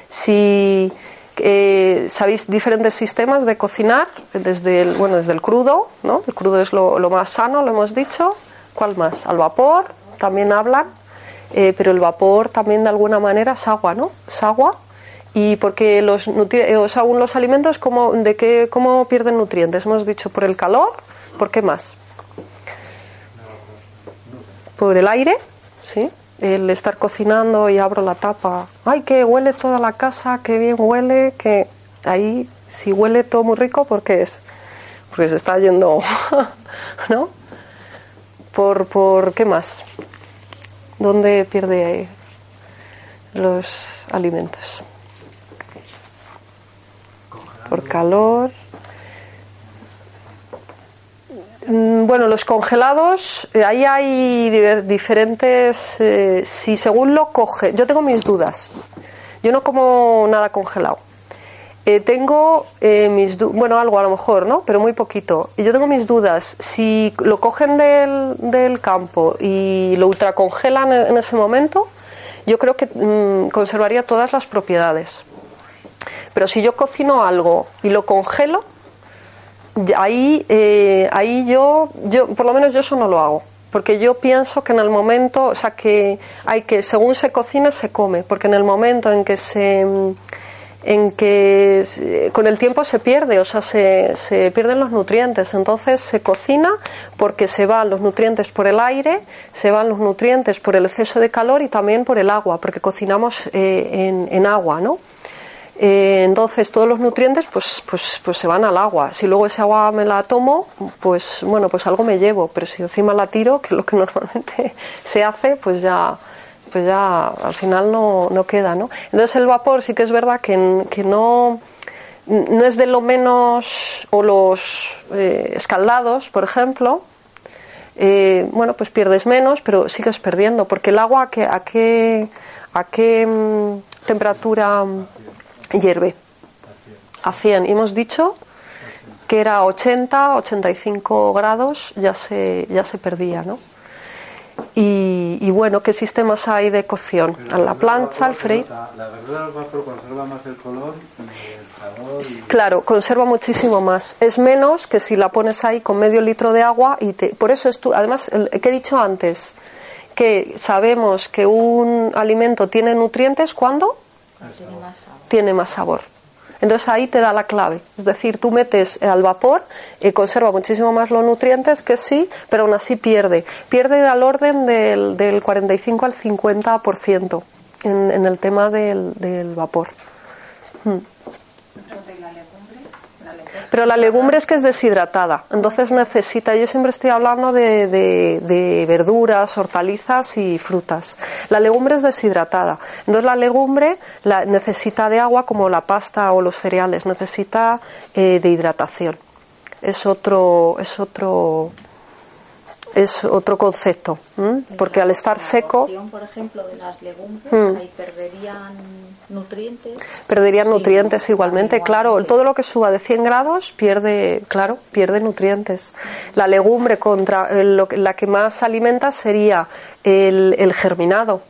Si eh, sabéis diferentes sistemas de cocinar, desde el, bueno, desde el crudo, ¿no? El crudo es lo, más sano, lo hemos dicho. ¿Cuál más? Al vapor, también hablan, eh, pero el vapor también de alguna manera es agua, ¿no? Es agua. Y porque los, eh, o sea, los alimentos, ¿cómo, de qué, ¿cómo pierden nutrientes? Hemos dicho por el calor, ¿por qué más? Por el aire, ¿sí? El estar cocinando y abro la tapa. ¡Ay, que huele toda la casa! ¡Qué bien huele! Que ahí, si huele todo muy rico, ¿por qué es? Porque se está yendo, ¿no? ¿Por, por qué más? ¿Dónde pierde los alimentos? Por calor. Mm, Bueno, los congelados, eh, ahí hay diferentes. eh, si según lo coge, yo tengo mis dudas. Yo no como nada congelado. Eh, tengo eh, mis bueno algo a lo mejor no pero muy poquito y yo tengo mis dudas si lo cogen del, del campo y lo ultracongelan en, ese momento yo creo que mm, conservaría todas las propiedades pero si yo cocino algo y lo congelo ahí eh, ahí yo yo por lo menos yo eso no lo hago porque yo pienso que en el momento o sea que hay que según se cocina se come porque en el momento en que se en que con el tiempo se pierde, o sea, se, se pierden los nutrientes. Entonces se cocina porque se van los nutrientes por el aire, se van los nutrientes por el exceso de calor y también por el agua, porque cocinamos eh, en, en agua, ¿no? Eh, entonces todos los nutrientes pues, pues, pues se van al agua. Si luego ese agua me la tomo, pues bueno, pues algo me llevo. Pero si encima la tiro, que es lo que normalmente se hace, pues ya, pues ya al final no, no queda, ¿no? Entonces el vapor sí que es verdad que, que no, no es de lo menos, o los eh, escaldados, por ejemplo, eh, bueno, pues pierdes menos, pero sigues perdiendo, porque el agua a qué, a qué, a qué mm, temperatura hierve? A 100. Y hemos dicho que era 80, 85 grados, ya se, ya se perdía, ¿no? Y, y bueno, ¿qué sistemas hay de cocción? A la plancha, al freír. La, la verdura al vapor conserva más el color y el sabor. Y... Claro, conserva muchísimo más. Es menos que si la pones ahí con medio litro de agua y te... Por eso es tú, además, que he dicho antes, que sabemos que un alimento tiene nutrientes cuando tiene más sabor. Entonces ahí te da la clave. Es decir, tú metes al vapor y conserva muchísimo más los nutrientes que sí, pero aún así pierde. Pierde al orden del, del 45 al 50% en, en el tema del, del vapor. Mm. Pero la legumbre es que es deshidratada, entonces necesita, yo siempre estoy hablando de, de- verduras, hortalizas y frutas. La legumbre es deshidratada, entonces la legumbre la, necesita de agua como la pasta o los cereales, necesita eh, de hidratación. Es otro, es otro, es otro concepto, ¿m? porque al estar seco por ejemplo, de las legumbres, Mm. ahí perderían nutrientes. perderían nutrientes igualmente, claro, todo lo que suba de 100 grados pierde, claro, pierde nutrientes. La legumbre contra eh, lo que- la que más alimenta sería el, el germinado,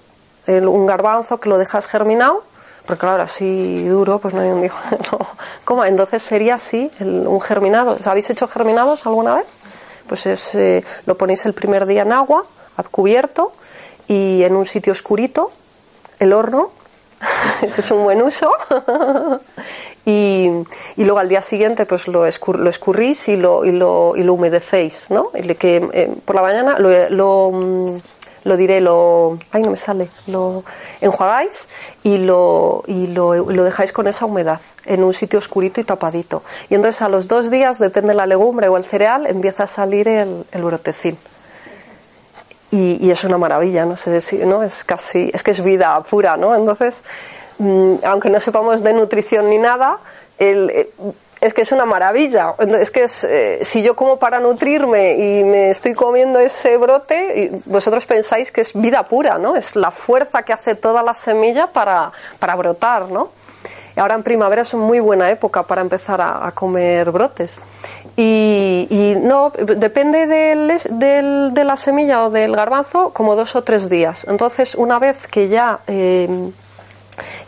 El- un garbanzo que lo dejas germinado, porque claro, así duro, pues no hay un hijo, no. ¿Cómo? Entonces sería así, el- un germinado. ¿Os ¿Habéis hecho germinados alguna vez? Pues es, eh, lo ponéis el primer día en agua, a cubierto, y en un sitio oscurito, el horno, ese es un buen uso. y, y luego al día siguiente pues lo, escur- lo escurrís y lo, y lo, y lo humedecéis, ¿no? Y que, eh, por la mañana lo, lo, mm, lo diré, lo... Ay, no me sale. Lo enjuagáis y lo, y lo, lo dejáis con esa humedad en un sitio oscurito y tapadito. Y entonces a los dos días, depende de la legumbre o el cereal, empieza a salir el, el brotecín y, y es una maravilla, no sé si, ¿no? Es casi, es que es vida pura, ¿no? Entonces, mm, aunque no sepamos de nutrición ni nada, el, eh, es que es una maravilla. Es que es, eh, si yo como para nutrirme y me estoy comiendo ese brote, y vosotros pensáis que es vida pura, ¿no? Es la fuerza que hace toda la semilla para, para brotar, ¿no? Y ahora en primavera es una muy buena época para empezar a, comer brotes. Y, no, depende del, del- de la semilla o del garbanzo, como dos o tres días. Entonces, una vez que ya eh,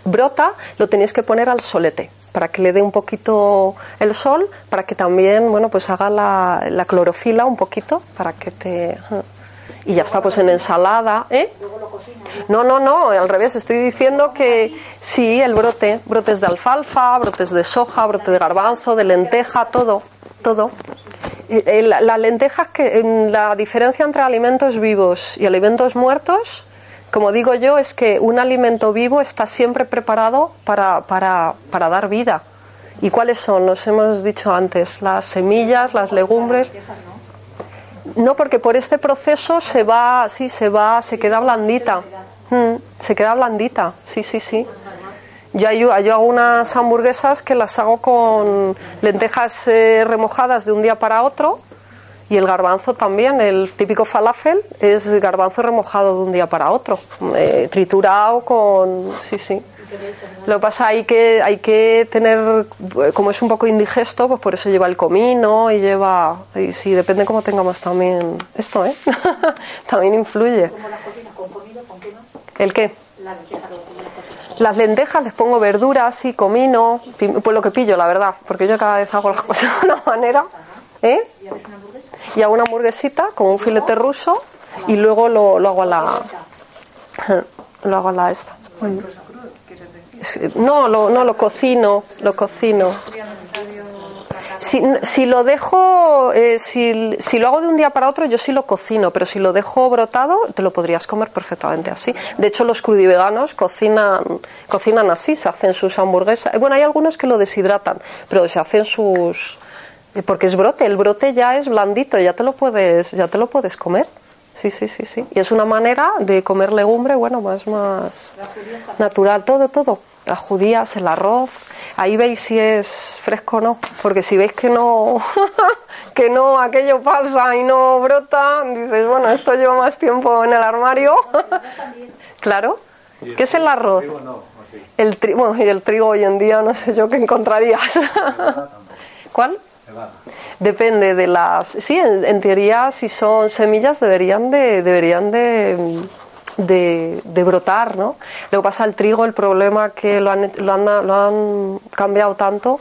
brota, lo tenéis que poner al solete para que le dé un poquito el sol, para que también, bueno, pues haga la, la clorofila un poquito, para que te... Y ya está, pues en ensalada, ¿eh? No, no, no, al revés, estoy diciendo que sí, el brote, brotes de alfalfa, brotes de soja, brote de garbanzo, de lenteja, todo, todo. Eh, eh, La, la lenteja, es que la diferencia entre alimentos vivos y alimentos muertos, como digo yo, es que un alimento vivo está siempre preparado para, para, para dar vida. ¿Y cuáles son? Los hemos dicho antes, las semillas, las legumbres. No, porque por este proceso se va, sí, se va, se queda blandita. Mm, se queda blandita, sí, sí, sí. Yo, yo hago unas hamburguesas que las hago con lentejas eh, remojadas de un día para otro y el garbanzo también, el típico falafel es garbanzo remojado de un día para otro, eh, triturado con... Sí, sí. Lo que pasa hay que hay que tener eh, como es un poco indigesto, pues por eso lleva el comino y lleva y sí depende cómo tengamos también esto, ¿eh? también influye. ¿El qué? Las lentejas les pongo verduras y comino, pues lo que pillo, la verdad, porque yo cada vez hago las cosas de una manera, ¿eh? Y hago una hamburguesita con un filete ruso y luego lo, lo hago a la lo hago a la esta. Es- No, lo, no lo cocino, lo cocino. Si, si lo dejo, eh, si, si lo hago de un día para otro, yo sí lo cocino, pero si lo dejo brotado, te lo podrías comer perfectamente así. De hecho, los crudiveganos cocinan, cocinan así, se hacen sus hamburguesas. Bueno, hay algunos que lo deshidratan, pero se hacen sus, porque es brote, el brote ya es blandito, ya te lo puedes, ya te lo puedes comer. Sí, sí, sí, sí. Y es una manera de comer legumbre, bueno, más, más natural, todo, todo. Las judías, el arroz. Ahí veis si es fresco o no. Porque si veis que no, que no, aquello pasa y no brota, dices, bueno, esto lleva más tiempo en el armario. claro. ¿Qué es el arroz? El tri- bueno, y el trigo hoy en día no sé yo qué encontrarías. ¿Cuál? Depende de las. Sí, en, teoría, si son semillas, deberían de, deberían de, de, brotar, ¿no? Lo pasa el trigo, el problema que lo han, lo han, lo han cambiado tanto.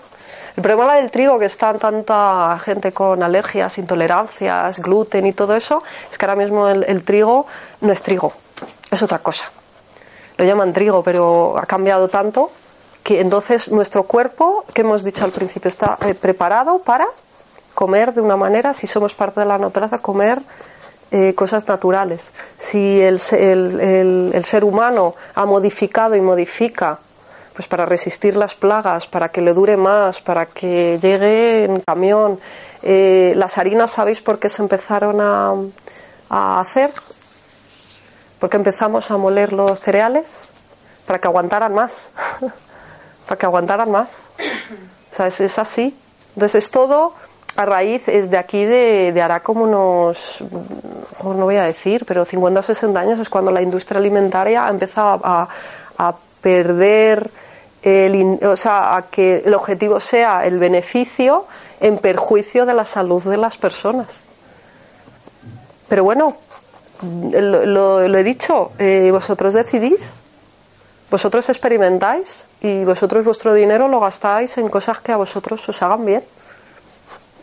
El problema del trigo, que está tanta gente con alergias, intolerancias, gluten y todo eso, es que ahora mismo el trigo no es trigo, es otra cosa. Lo llaman trigo, pero ha cambiado tanto que entonces nuestro cuerpo, que hemos dicho al principio, está eh, preparado para comer de una manera, si somos parte de la naturaleza, comer eh, cosas naturales. Si el, el- el ser humano ha modificado y modifica pues para resistir las plagas, para que le dure más, para que llegue en camión. Eh, las harinas, ¿sabéis por qué se empezaron a, a hacer? Porque empezamos a moler los cereales para que aguantaran más, para que aguantaran más. O sea, es, así. Entonces es todo a raíz, es de aquí de, de hará como unos, no voy a decir, pero 50 o 60 años es cuando la industria alimentaria ha empezado a, a perder, el, o sea, a que el objetivo sea el beneficio en perjuicio de la salud de las personas. Pero bueno, lo he dicho, eh, vosotros decidís, vosotros experimentáis y vosotros vuestro dinero lo gastáis en cosas que a vosotros os hagan bien.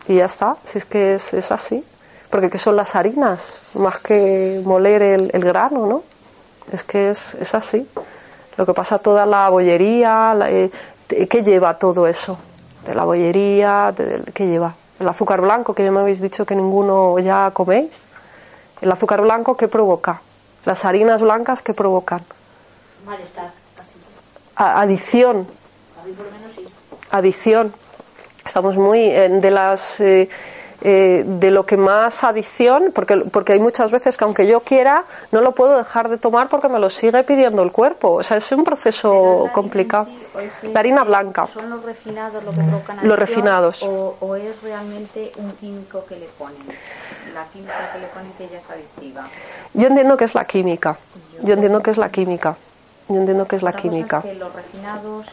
Y ya está, si es que es, es así. Porque ¿qué son las harinas? Más que moler el, el grano, ¿no? Es que es, es así. Lo que pasa toda la bollería, la- eh, ¿qué lleva todo eso? De la bollería, ¿qué lleva? El azúcar blanco, que ya me habéis dicho que ninguno ya coméis. El azúcar blanco, ¿qué provoca? Las harinas blancas, ¿qué provocan? Malestar. Adicción, A mí por lo menos sí. adicción. Estamos muy eh, de las eh, eh, de lo que más adicción, porque, porque hay muchas veces que aunque yo quiera, no lo puedo dejar de tomar porque me lo sigue pidiendo el cuerpo. O sea, es un proceso complicado. La harina blanca. ¿Son los refinados lo que provocan Los adicción refinados. O, o es realmente un químico que le ponen? La química que le ponen que ya es adictiva. Yo entiendo que es la química. Yo entiendo que es la química. Yo entiendo que es la química. Es que los refinados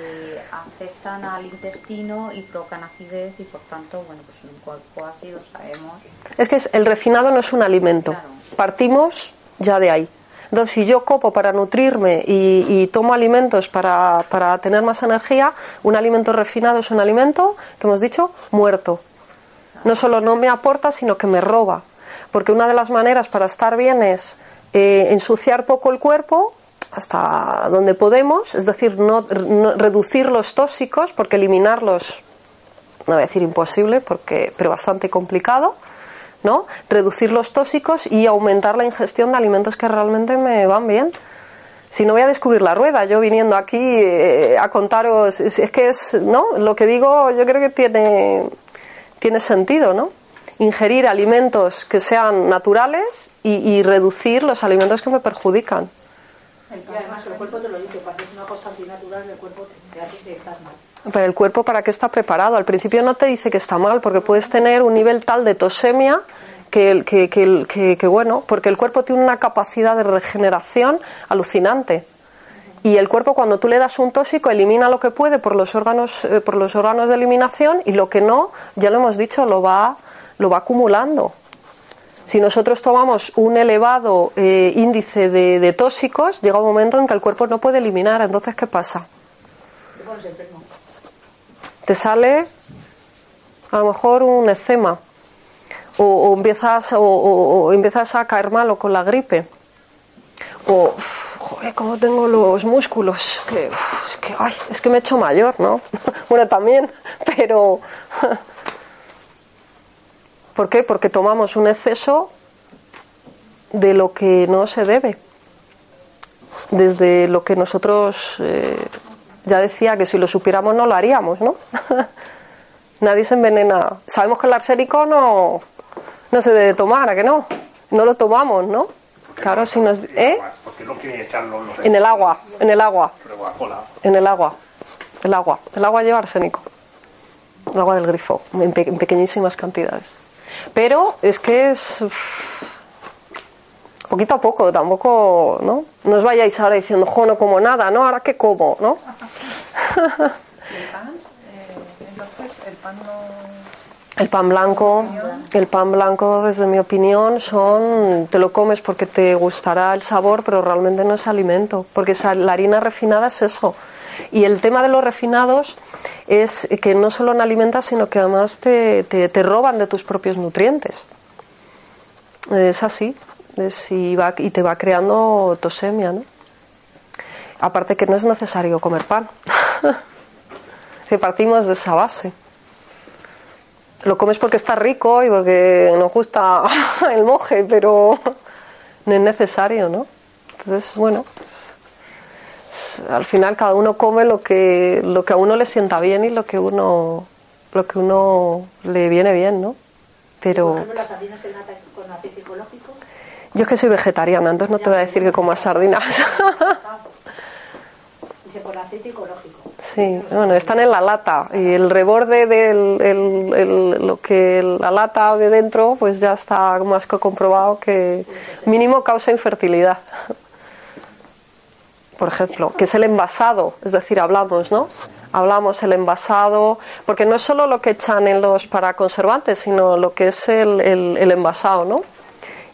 eh, afectan al intestino y provocan acidez y por tanto, bueno, pues un cuerpo ácido sabemos. Es que es- el refinado no es un alimento. Claro. Partimos ya de ahí. Entonces, si yo copo para nutrirme y, y tomo alimentos para, para tener más energía, un alimento refinado es un alimento, que hemos dicho, muerto. No solo no me aporta, sino que me roba. Porque una de las maneras para estar bien es eh, ensuciar poco el cuerpo hasta donde podemos, es decir, no, no- reducir los tóxicos, porque eliminarlos no voy a decir imposible, porque, pero bastante complicado, ¿no? Reducir los tóxicos y aumentar la ingestión de alimentos que realmente me van bien. Si no voy a descubrir la rueda, yo viniendo aquí eh, a contaros, es, es que es, ¿no? Lo que digo yo creo que tiene, tiene sentido, ¿no? Ingerir alimentos que sean naturales y, y reducir los alimentos que me perjudican. Y además el cuerpo te lo dice, cuando es una cosa antinatural, el cuerpo te, hace que estás mal. Pero el cuerpo para qué está preparado. Al principio no te dice que está mal, porque puedes tener un nivel tal de tosemia que, que- que, bueno, porque el cuerpo tiene una capacidad de regeneración alucinante. Y el cuerpo cuando tú le das un tóxico elimina lo que puede por los órganos, eh, por los órganos de eliminación y lo que no, ya lo hemos dicho, lo va, lo va acumulando. Si nosotros tomamos un elevado eh, índice de, tóxicos, llega un momento en que el cuerpo no puede eliminar. Entonces, ¿qué pasa? Te sale a lo mejor un eczema o, empiezas o, empiezas a caer malo con la gripe o joder cómo tengo los músculos que es que ay, es que me he hecho mayor no bueno también pero ¿por qué? porque tomamos un exceso de lo que no se debe desde lo que nosotros eh, ya decía que si lo supiéramos no lo haríamos, ¿no? Nadie se envenena. Sabemos que el arsénico no, no se debe tomar, ¿a que no? No lo tomamos, ¿no? Claro, si nos... ¿eh? Porque no quieren echarlo en En el agua, en el agua, en el agua, el agua. El agua lleva arsénico. El agua del grifo, en, pe- en pequeñísimas cantidades. Pero es que es poquito a poco, tampoco, ¿no? No os vayáis ahora diciendo, jo, no como nada, ¿no? Ahora qué como, ¿no? ¿El pan? Eh, entonces, el pan no... El pan blanco, el pan blanco, desde mi opinión, son, te lo comes porque te gustará el sabor, pero realmente no es alimento, porque la harina refinada es eso. Y el tema de los refinados es que no solo no alimentas, sino que además te, te, te roban de tus propios nutrientes. Es así, es- y, va- y te va creando tosemia, ¿no? Aparte que no es necesario comer pan. si partimos de esa base lo comes porque está rico y porque nos gusta el moje, pero no es necesario, ¿no? Entonces, bueno, al final cada uno come lo que, lo que a uno le sienta bien y lo que uno, lo que uno le viene bien, ¿no? Pero ejemplo, las sardinas en lata con aceite ecológico. yo es que soy vegetariana, entonces no te voy a decir que comas sardinas. Dice por aceite ecológico. Sí, bueno, están en la lata y el reborde de lo que la lata de dentro, pues ya está más que comprobado que mínimo causa infertilidad. Por ejemplo, que es el envasado, es decir, hablamos, ¿no? Hablamos el envasado, porque no es solo lo que echan en los para conservantes, sino lo que es el, el, el envasado, ¿no?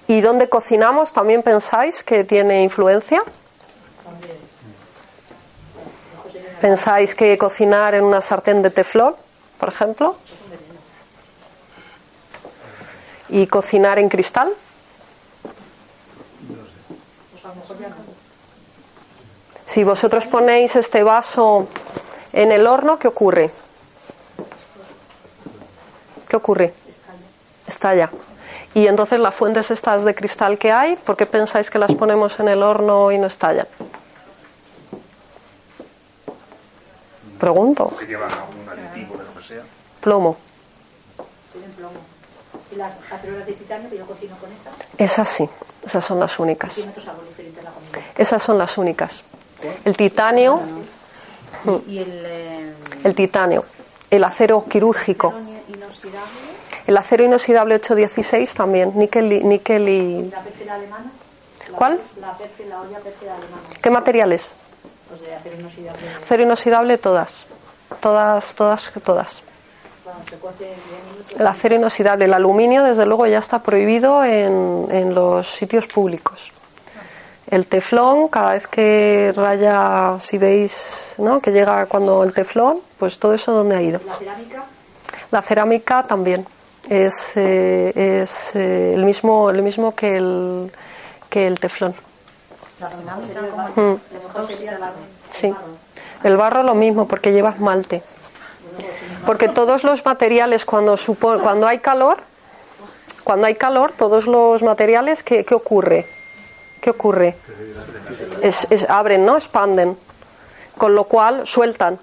Y donde cocinamos, ¿también pensáis que tiene influencia? ¿Pensáis que cocinar en una sartén de teflón, por ejemplo? ¿Y cocinar en cristal? Si vosotros ponéis este vaso en el horno, ¿qué ocurre? ¿Qué ocurre? Estalla. Y entonces las fuentes estas de cristal que hay, ¿por qué pensáis que las ponemos en el horno y no estallan? Pregunto. Que llevan algún aditivo de lo que sea. Plomo. Tienen plomo. Y las cacerolas de titanio que yo cocino con esas, Esas sí, esas son las únicas. tiene otro sabor diferente a la comida. Esas son las únicas. El titanio, Y el, eh, el titanio, el acero quirúrgico, el acero inoxidable 816 también, níquel y, níquel y... ¿Cuál? La perfil, la olla perfila alemana. ¿Qué materiales? Pues de acero inoxidable. Acero inoxidable todas, todas, todas, todas. Bueno, se cuece 10 minutos. El acero inoxidable, el aluminio desde luego ya está prohibido en, en los sitios públicos. El teflón, cada vez que raya, si veis, ¿no? que llega cuando el teflón, pues todo eso dónde ha ido. La cerámica, La cerámica también es, eh, es eh, el mismo el mismo que el que el teflón. la. Mm. Lo mejor sería el barro. Sí. El barro lo mismo porque lleva esmalte. Porque todos los materiales cuando supo- cuando hay calor, cuando hay calor, todos los materiales ¿qué, qué ocurre? ¿Qué ocurre? Es, es- abren, ¿no? Expanden. Con lo cual sueltan.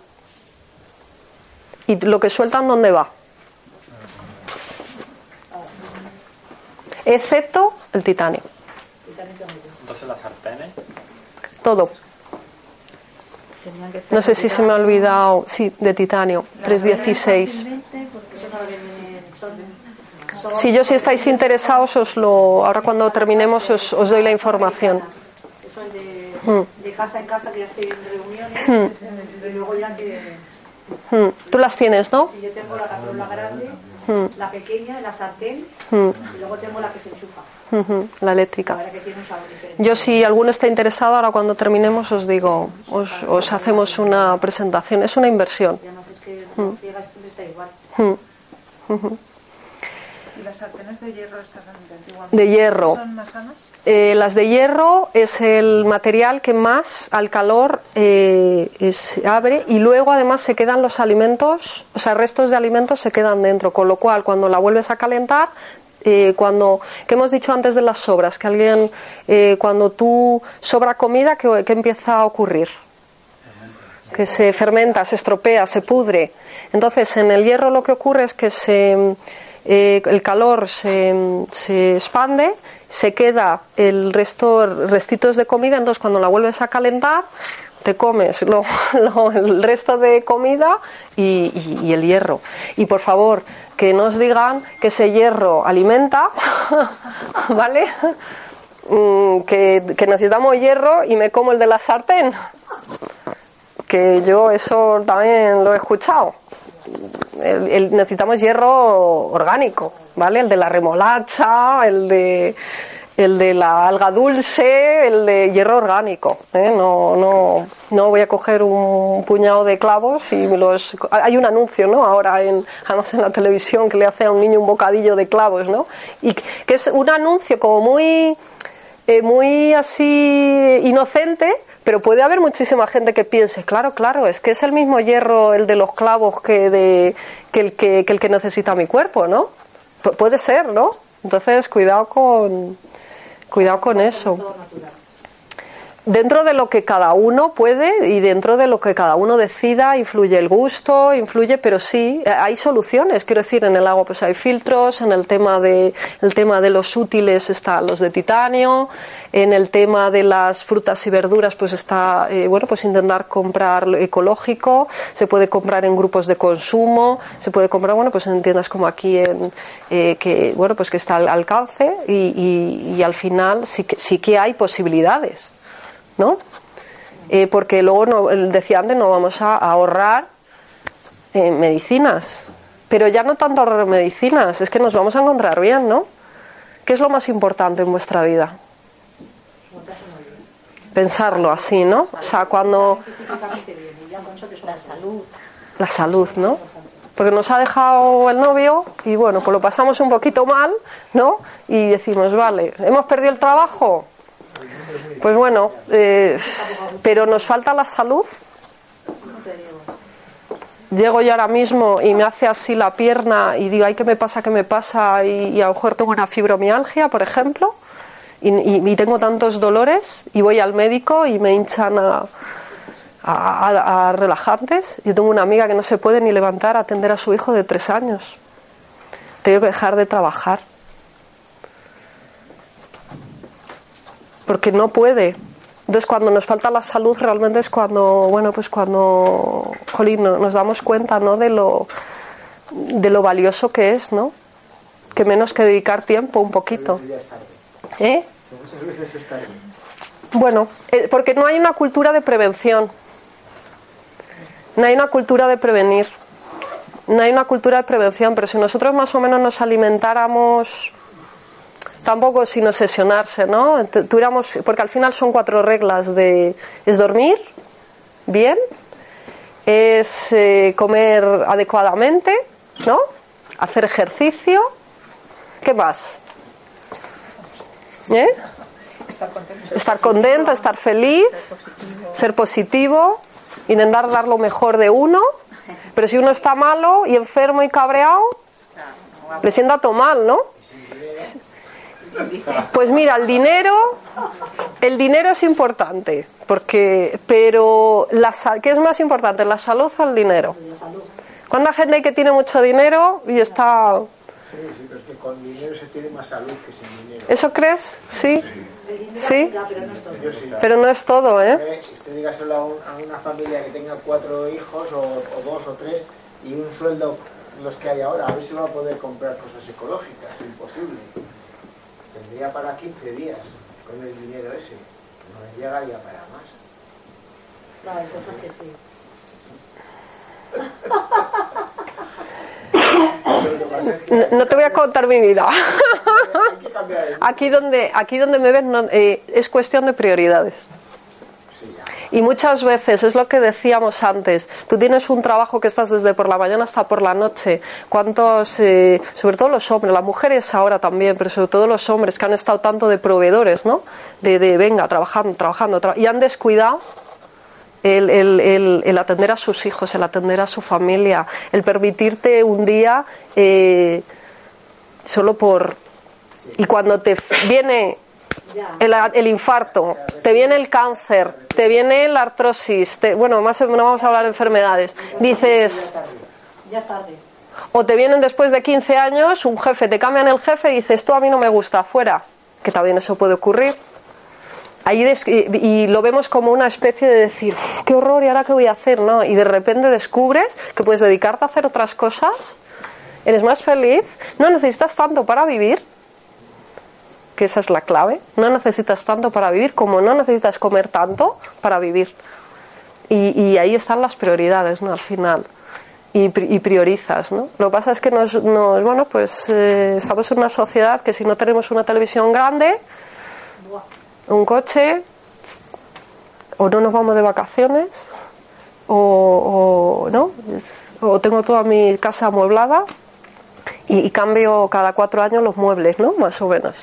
¿Y lo que sueltan dónde va? Excepto el titanio. Entonces las sartenes. Todo. que ser No sé si se me ha olvidado. Sí, de titanio. 316. Si yo si estáis interesados os lo ahora cuando terminemos os, os doy la información. Eso es de, Hmm. de casa en casa que hacen reuniones y luego ya que Hmm, Tú las tienes, ¿no? si yo tengo la cacerola grande, Hmm, la pequeña, la sartén hmm, y luego tengo la que se enchufa. hmm, La eléctrica. Yo si alguno está interesado ahora cuando terminemos os digo, os, os hacemos una presentación. Es una inversión. Y además es que las sartenes de hierro estas antiguas? De hierro. ¿Son más sanas? Eh, las de hierro es el material que más al calor eh, es- abre y luego además se quedan los alimentos, o sea, restos de alimentos se quedan dentro, con lo cual cuando la vuelves a calentar, eh, cuando, que hemos dicho antes de las sobras, que alguien, eh, cuando tú sobra comida, ¿qué, qué empieza a ocurrir? que se fermenta, se estropea, se pudre. Entonces, en el hierro lo que ocurre es que se, eh, el calor se, se expande, se queda el resto, restitos de comida, entonces cuando la vuelves a calentar, te comes lo- el resto de comida y, y- y el hierro. Y por favor, que no os digan que ese hierro alimenta, ¿vale? Mm, que, que necesitamos hierro y me como el de la sartén que yo eso también lo he escuchado. El- necesitamos hierro orgánico, ¿vale? El de la remolacha, el de el de la alga dulce, el de hierro orgánico. ¿eh? No, no, no voy a coger un puñado de clavos y los. Hay un anuncio, ¿no? Ahora, en, además en la televisión, que le hace a un niño un bocadillo de clavos, ¿no? Y que es un anuncio como muy eh, muy así inocente, pero puede haber muchísima gente que piense, claro, claro, es que es el mismo hierro el de los clavos que, de, que, el, que, el que necesita mi cuerpo, ¿no? Pu- puede ser, ¿no? Entonces, cuidado con, cuidado con eso. Dentro de lo que cada uno puede y dentro de lo que cada uno decida, influye el gusto, influye, pero sí, hay soluciones. Quiero decir, en el agua pues hay filtros, en el tema de, el tema de los útiles están los de titanio, en el tema de las frutas y verduras pues está, eh, bueno, pues intentar comprar ecológico, se puede comprar en grupos de consumo, se puede comprar, bueno, pues en tiendas como aquí en, eh, que, bueno, pues que está al alcance y, y, y al final sí que, sí que hay posibilidades. ¿No? Eh, porque luego, no, decía antes, no vamos a ahorrar eh, medicinas. Pero ya no tanto ahorrar medicinas, es que nos vamos a encontrar bien, ¿no? ¿Qué es lo más importante en vuestra vida? Pensarlo así, ¿no? O sea, cuando... La salud. La salud, ¿no? Porque nos ha dejado el novio y bueno, pues lo pasamos un poquito mal, ¿no? Y decimos, vale, hemos perdido el trabajo, pues bueno, eh, pero nos falta la salud. Llego yo ahora mismo y me hace así la pierna y digo, ay, ¿qué me pasa? ¿Qué me pasa? Y, a lo mejor tengo una fibromialgia, por ejemplo, y, tengo tantos dolores y voy al médico y me hinchan a, a, a, relajantes. Yo tengo una amiga que no se puede ni levantar a atender a su hijo de tres años. Tengo que dejar de trabajar. Porque no puede. Entonces, cuando nos falta la salud, realmente es cuando, bueno, pues cuando, jolín, nos damos cuenta, ¿no? De lo, de lo valioso que es, ¿no? Que menos que dedicar tiempo, un poquito. ¿Eh? Muchas veces es tarde. Bueno, eh, porque no hay una cultura de prevención. No hay una cultura de prevenir. No hay una cultura de prevención, pero si nosotros más o menos nos alimentáramos tampoco sin obsesionarse, ¿no? Tuviéramos, porque al final son cuatro reglas de es dormir bien, es eh, comer adecuadamente, ¿no? Hacer ejercicio, ¿qué más? ¿Eh? Estar contento, estar, contento, estar feliz, ser positivo, intentar dar lo mejor de uno, pero si uno está malo y enfermo y cabreado, le sienta todo mal, ¿no? Pues mira, el dinero, el dinero es importante, porque, pero la, ¿qué es más importante, la salud o el dinero? ¿Cuánta gente hay que tiene mucho dinero y está? Sí, sí, pero es que con dinero se tiene más salud que sin dinero. ¿Eso crees? Sí. Sí. pero no es todo. Yo sí. Pero no es todo, ¿eh? Eh, Usted dígaselo a, un- a una familia que tenga cuatro hijos o, o dos o tres y un sueldo los que hay ahora, a ver si va a poder comprar cosas ecológicas, imposible. Tendría para 15 días con el dinero ese, no le llegaría para más. No, hay cosas que sí. No, no te voy a contar mi vida. Aquí donde, aquí donde me ves no, eh, es cuestión de prioridades. Y muchas veces es lo que decíamos antes. Tú tienes un trabajo que estás desde por la mañana hasta por la noche. ¿Cuántos, eh, sobre todo los hombres, las mujeres ahora también, pero sobre todo los hombres que han estado tanto de proveedores, ¿no? De, de venga, trabajando, trabajando, tra- y han descuidado el, el- el- el atender a sus hijos, el atender a su familia, el permitirte un día eh, solo por. Y cuando te viene el, el infarto, te viene el cáncer, te viene la artrosis, te- bueno, más o menos vamos a hablar de enfermedades, dices, Ya es tarde. o te vienen después de 15 años, un jefe, te cambian el jefe y dices, esto a mí no me gusta, fuera, que también eso puede ocurrir. Ahí des- y, lo vemos como una especie de decir, "Uf, qué horror, ¿y ahora qué voy a hacer? ¿no? Y de repente descubres que puedes dedicarte a hacer otras cosas, eres más feliz, no necesitas tanto para vivir, que esa es la clave. No necesitas tanto para vivir como no necesitas comer tanto para vivir. Y, ahí están las prioridades, ¿no? Al final. Y, pri- y priorizas, ¿no? Lo que pasa es que nos, bueno, pues eh, estamos en una sociedad que si no tenemos una televisión grande, un coche, o no nos vamos de vacaciones, o, o no, o tengo toda mi casa amueblada y, y cambio cada cuatro años los muebles, ¿no? Más o menos.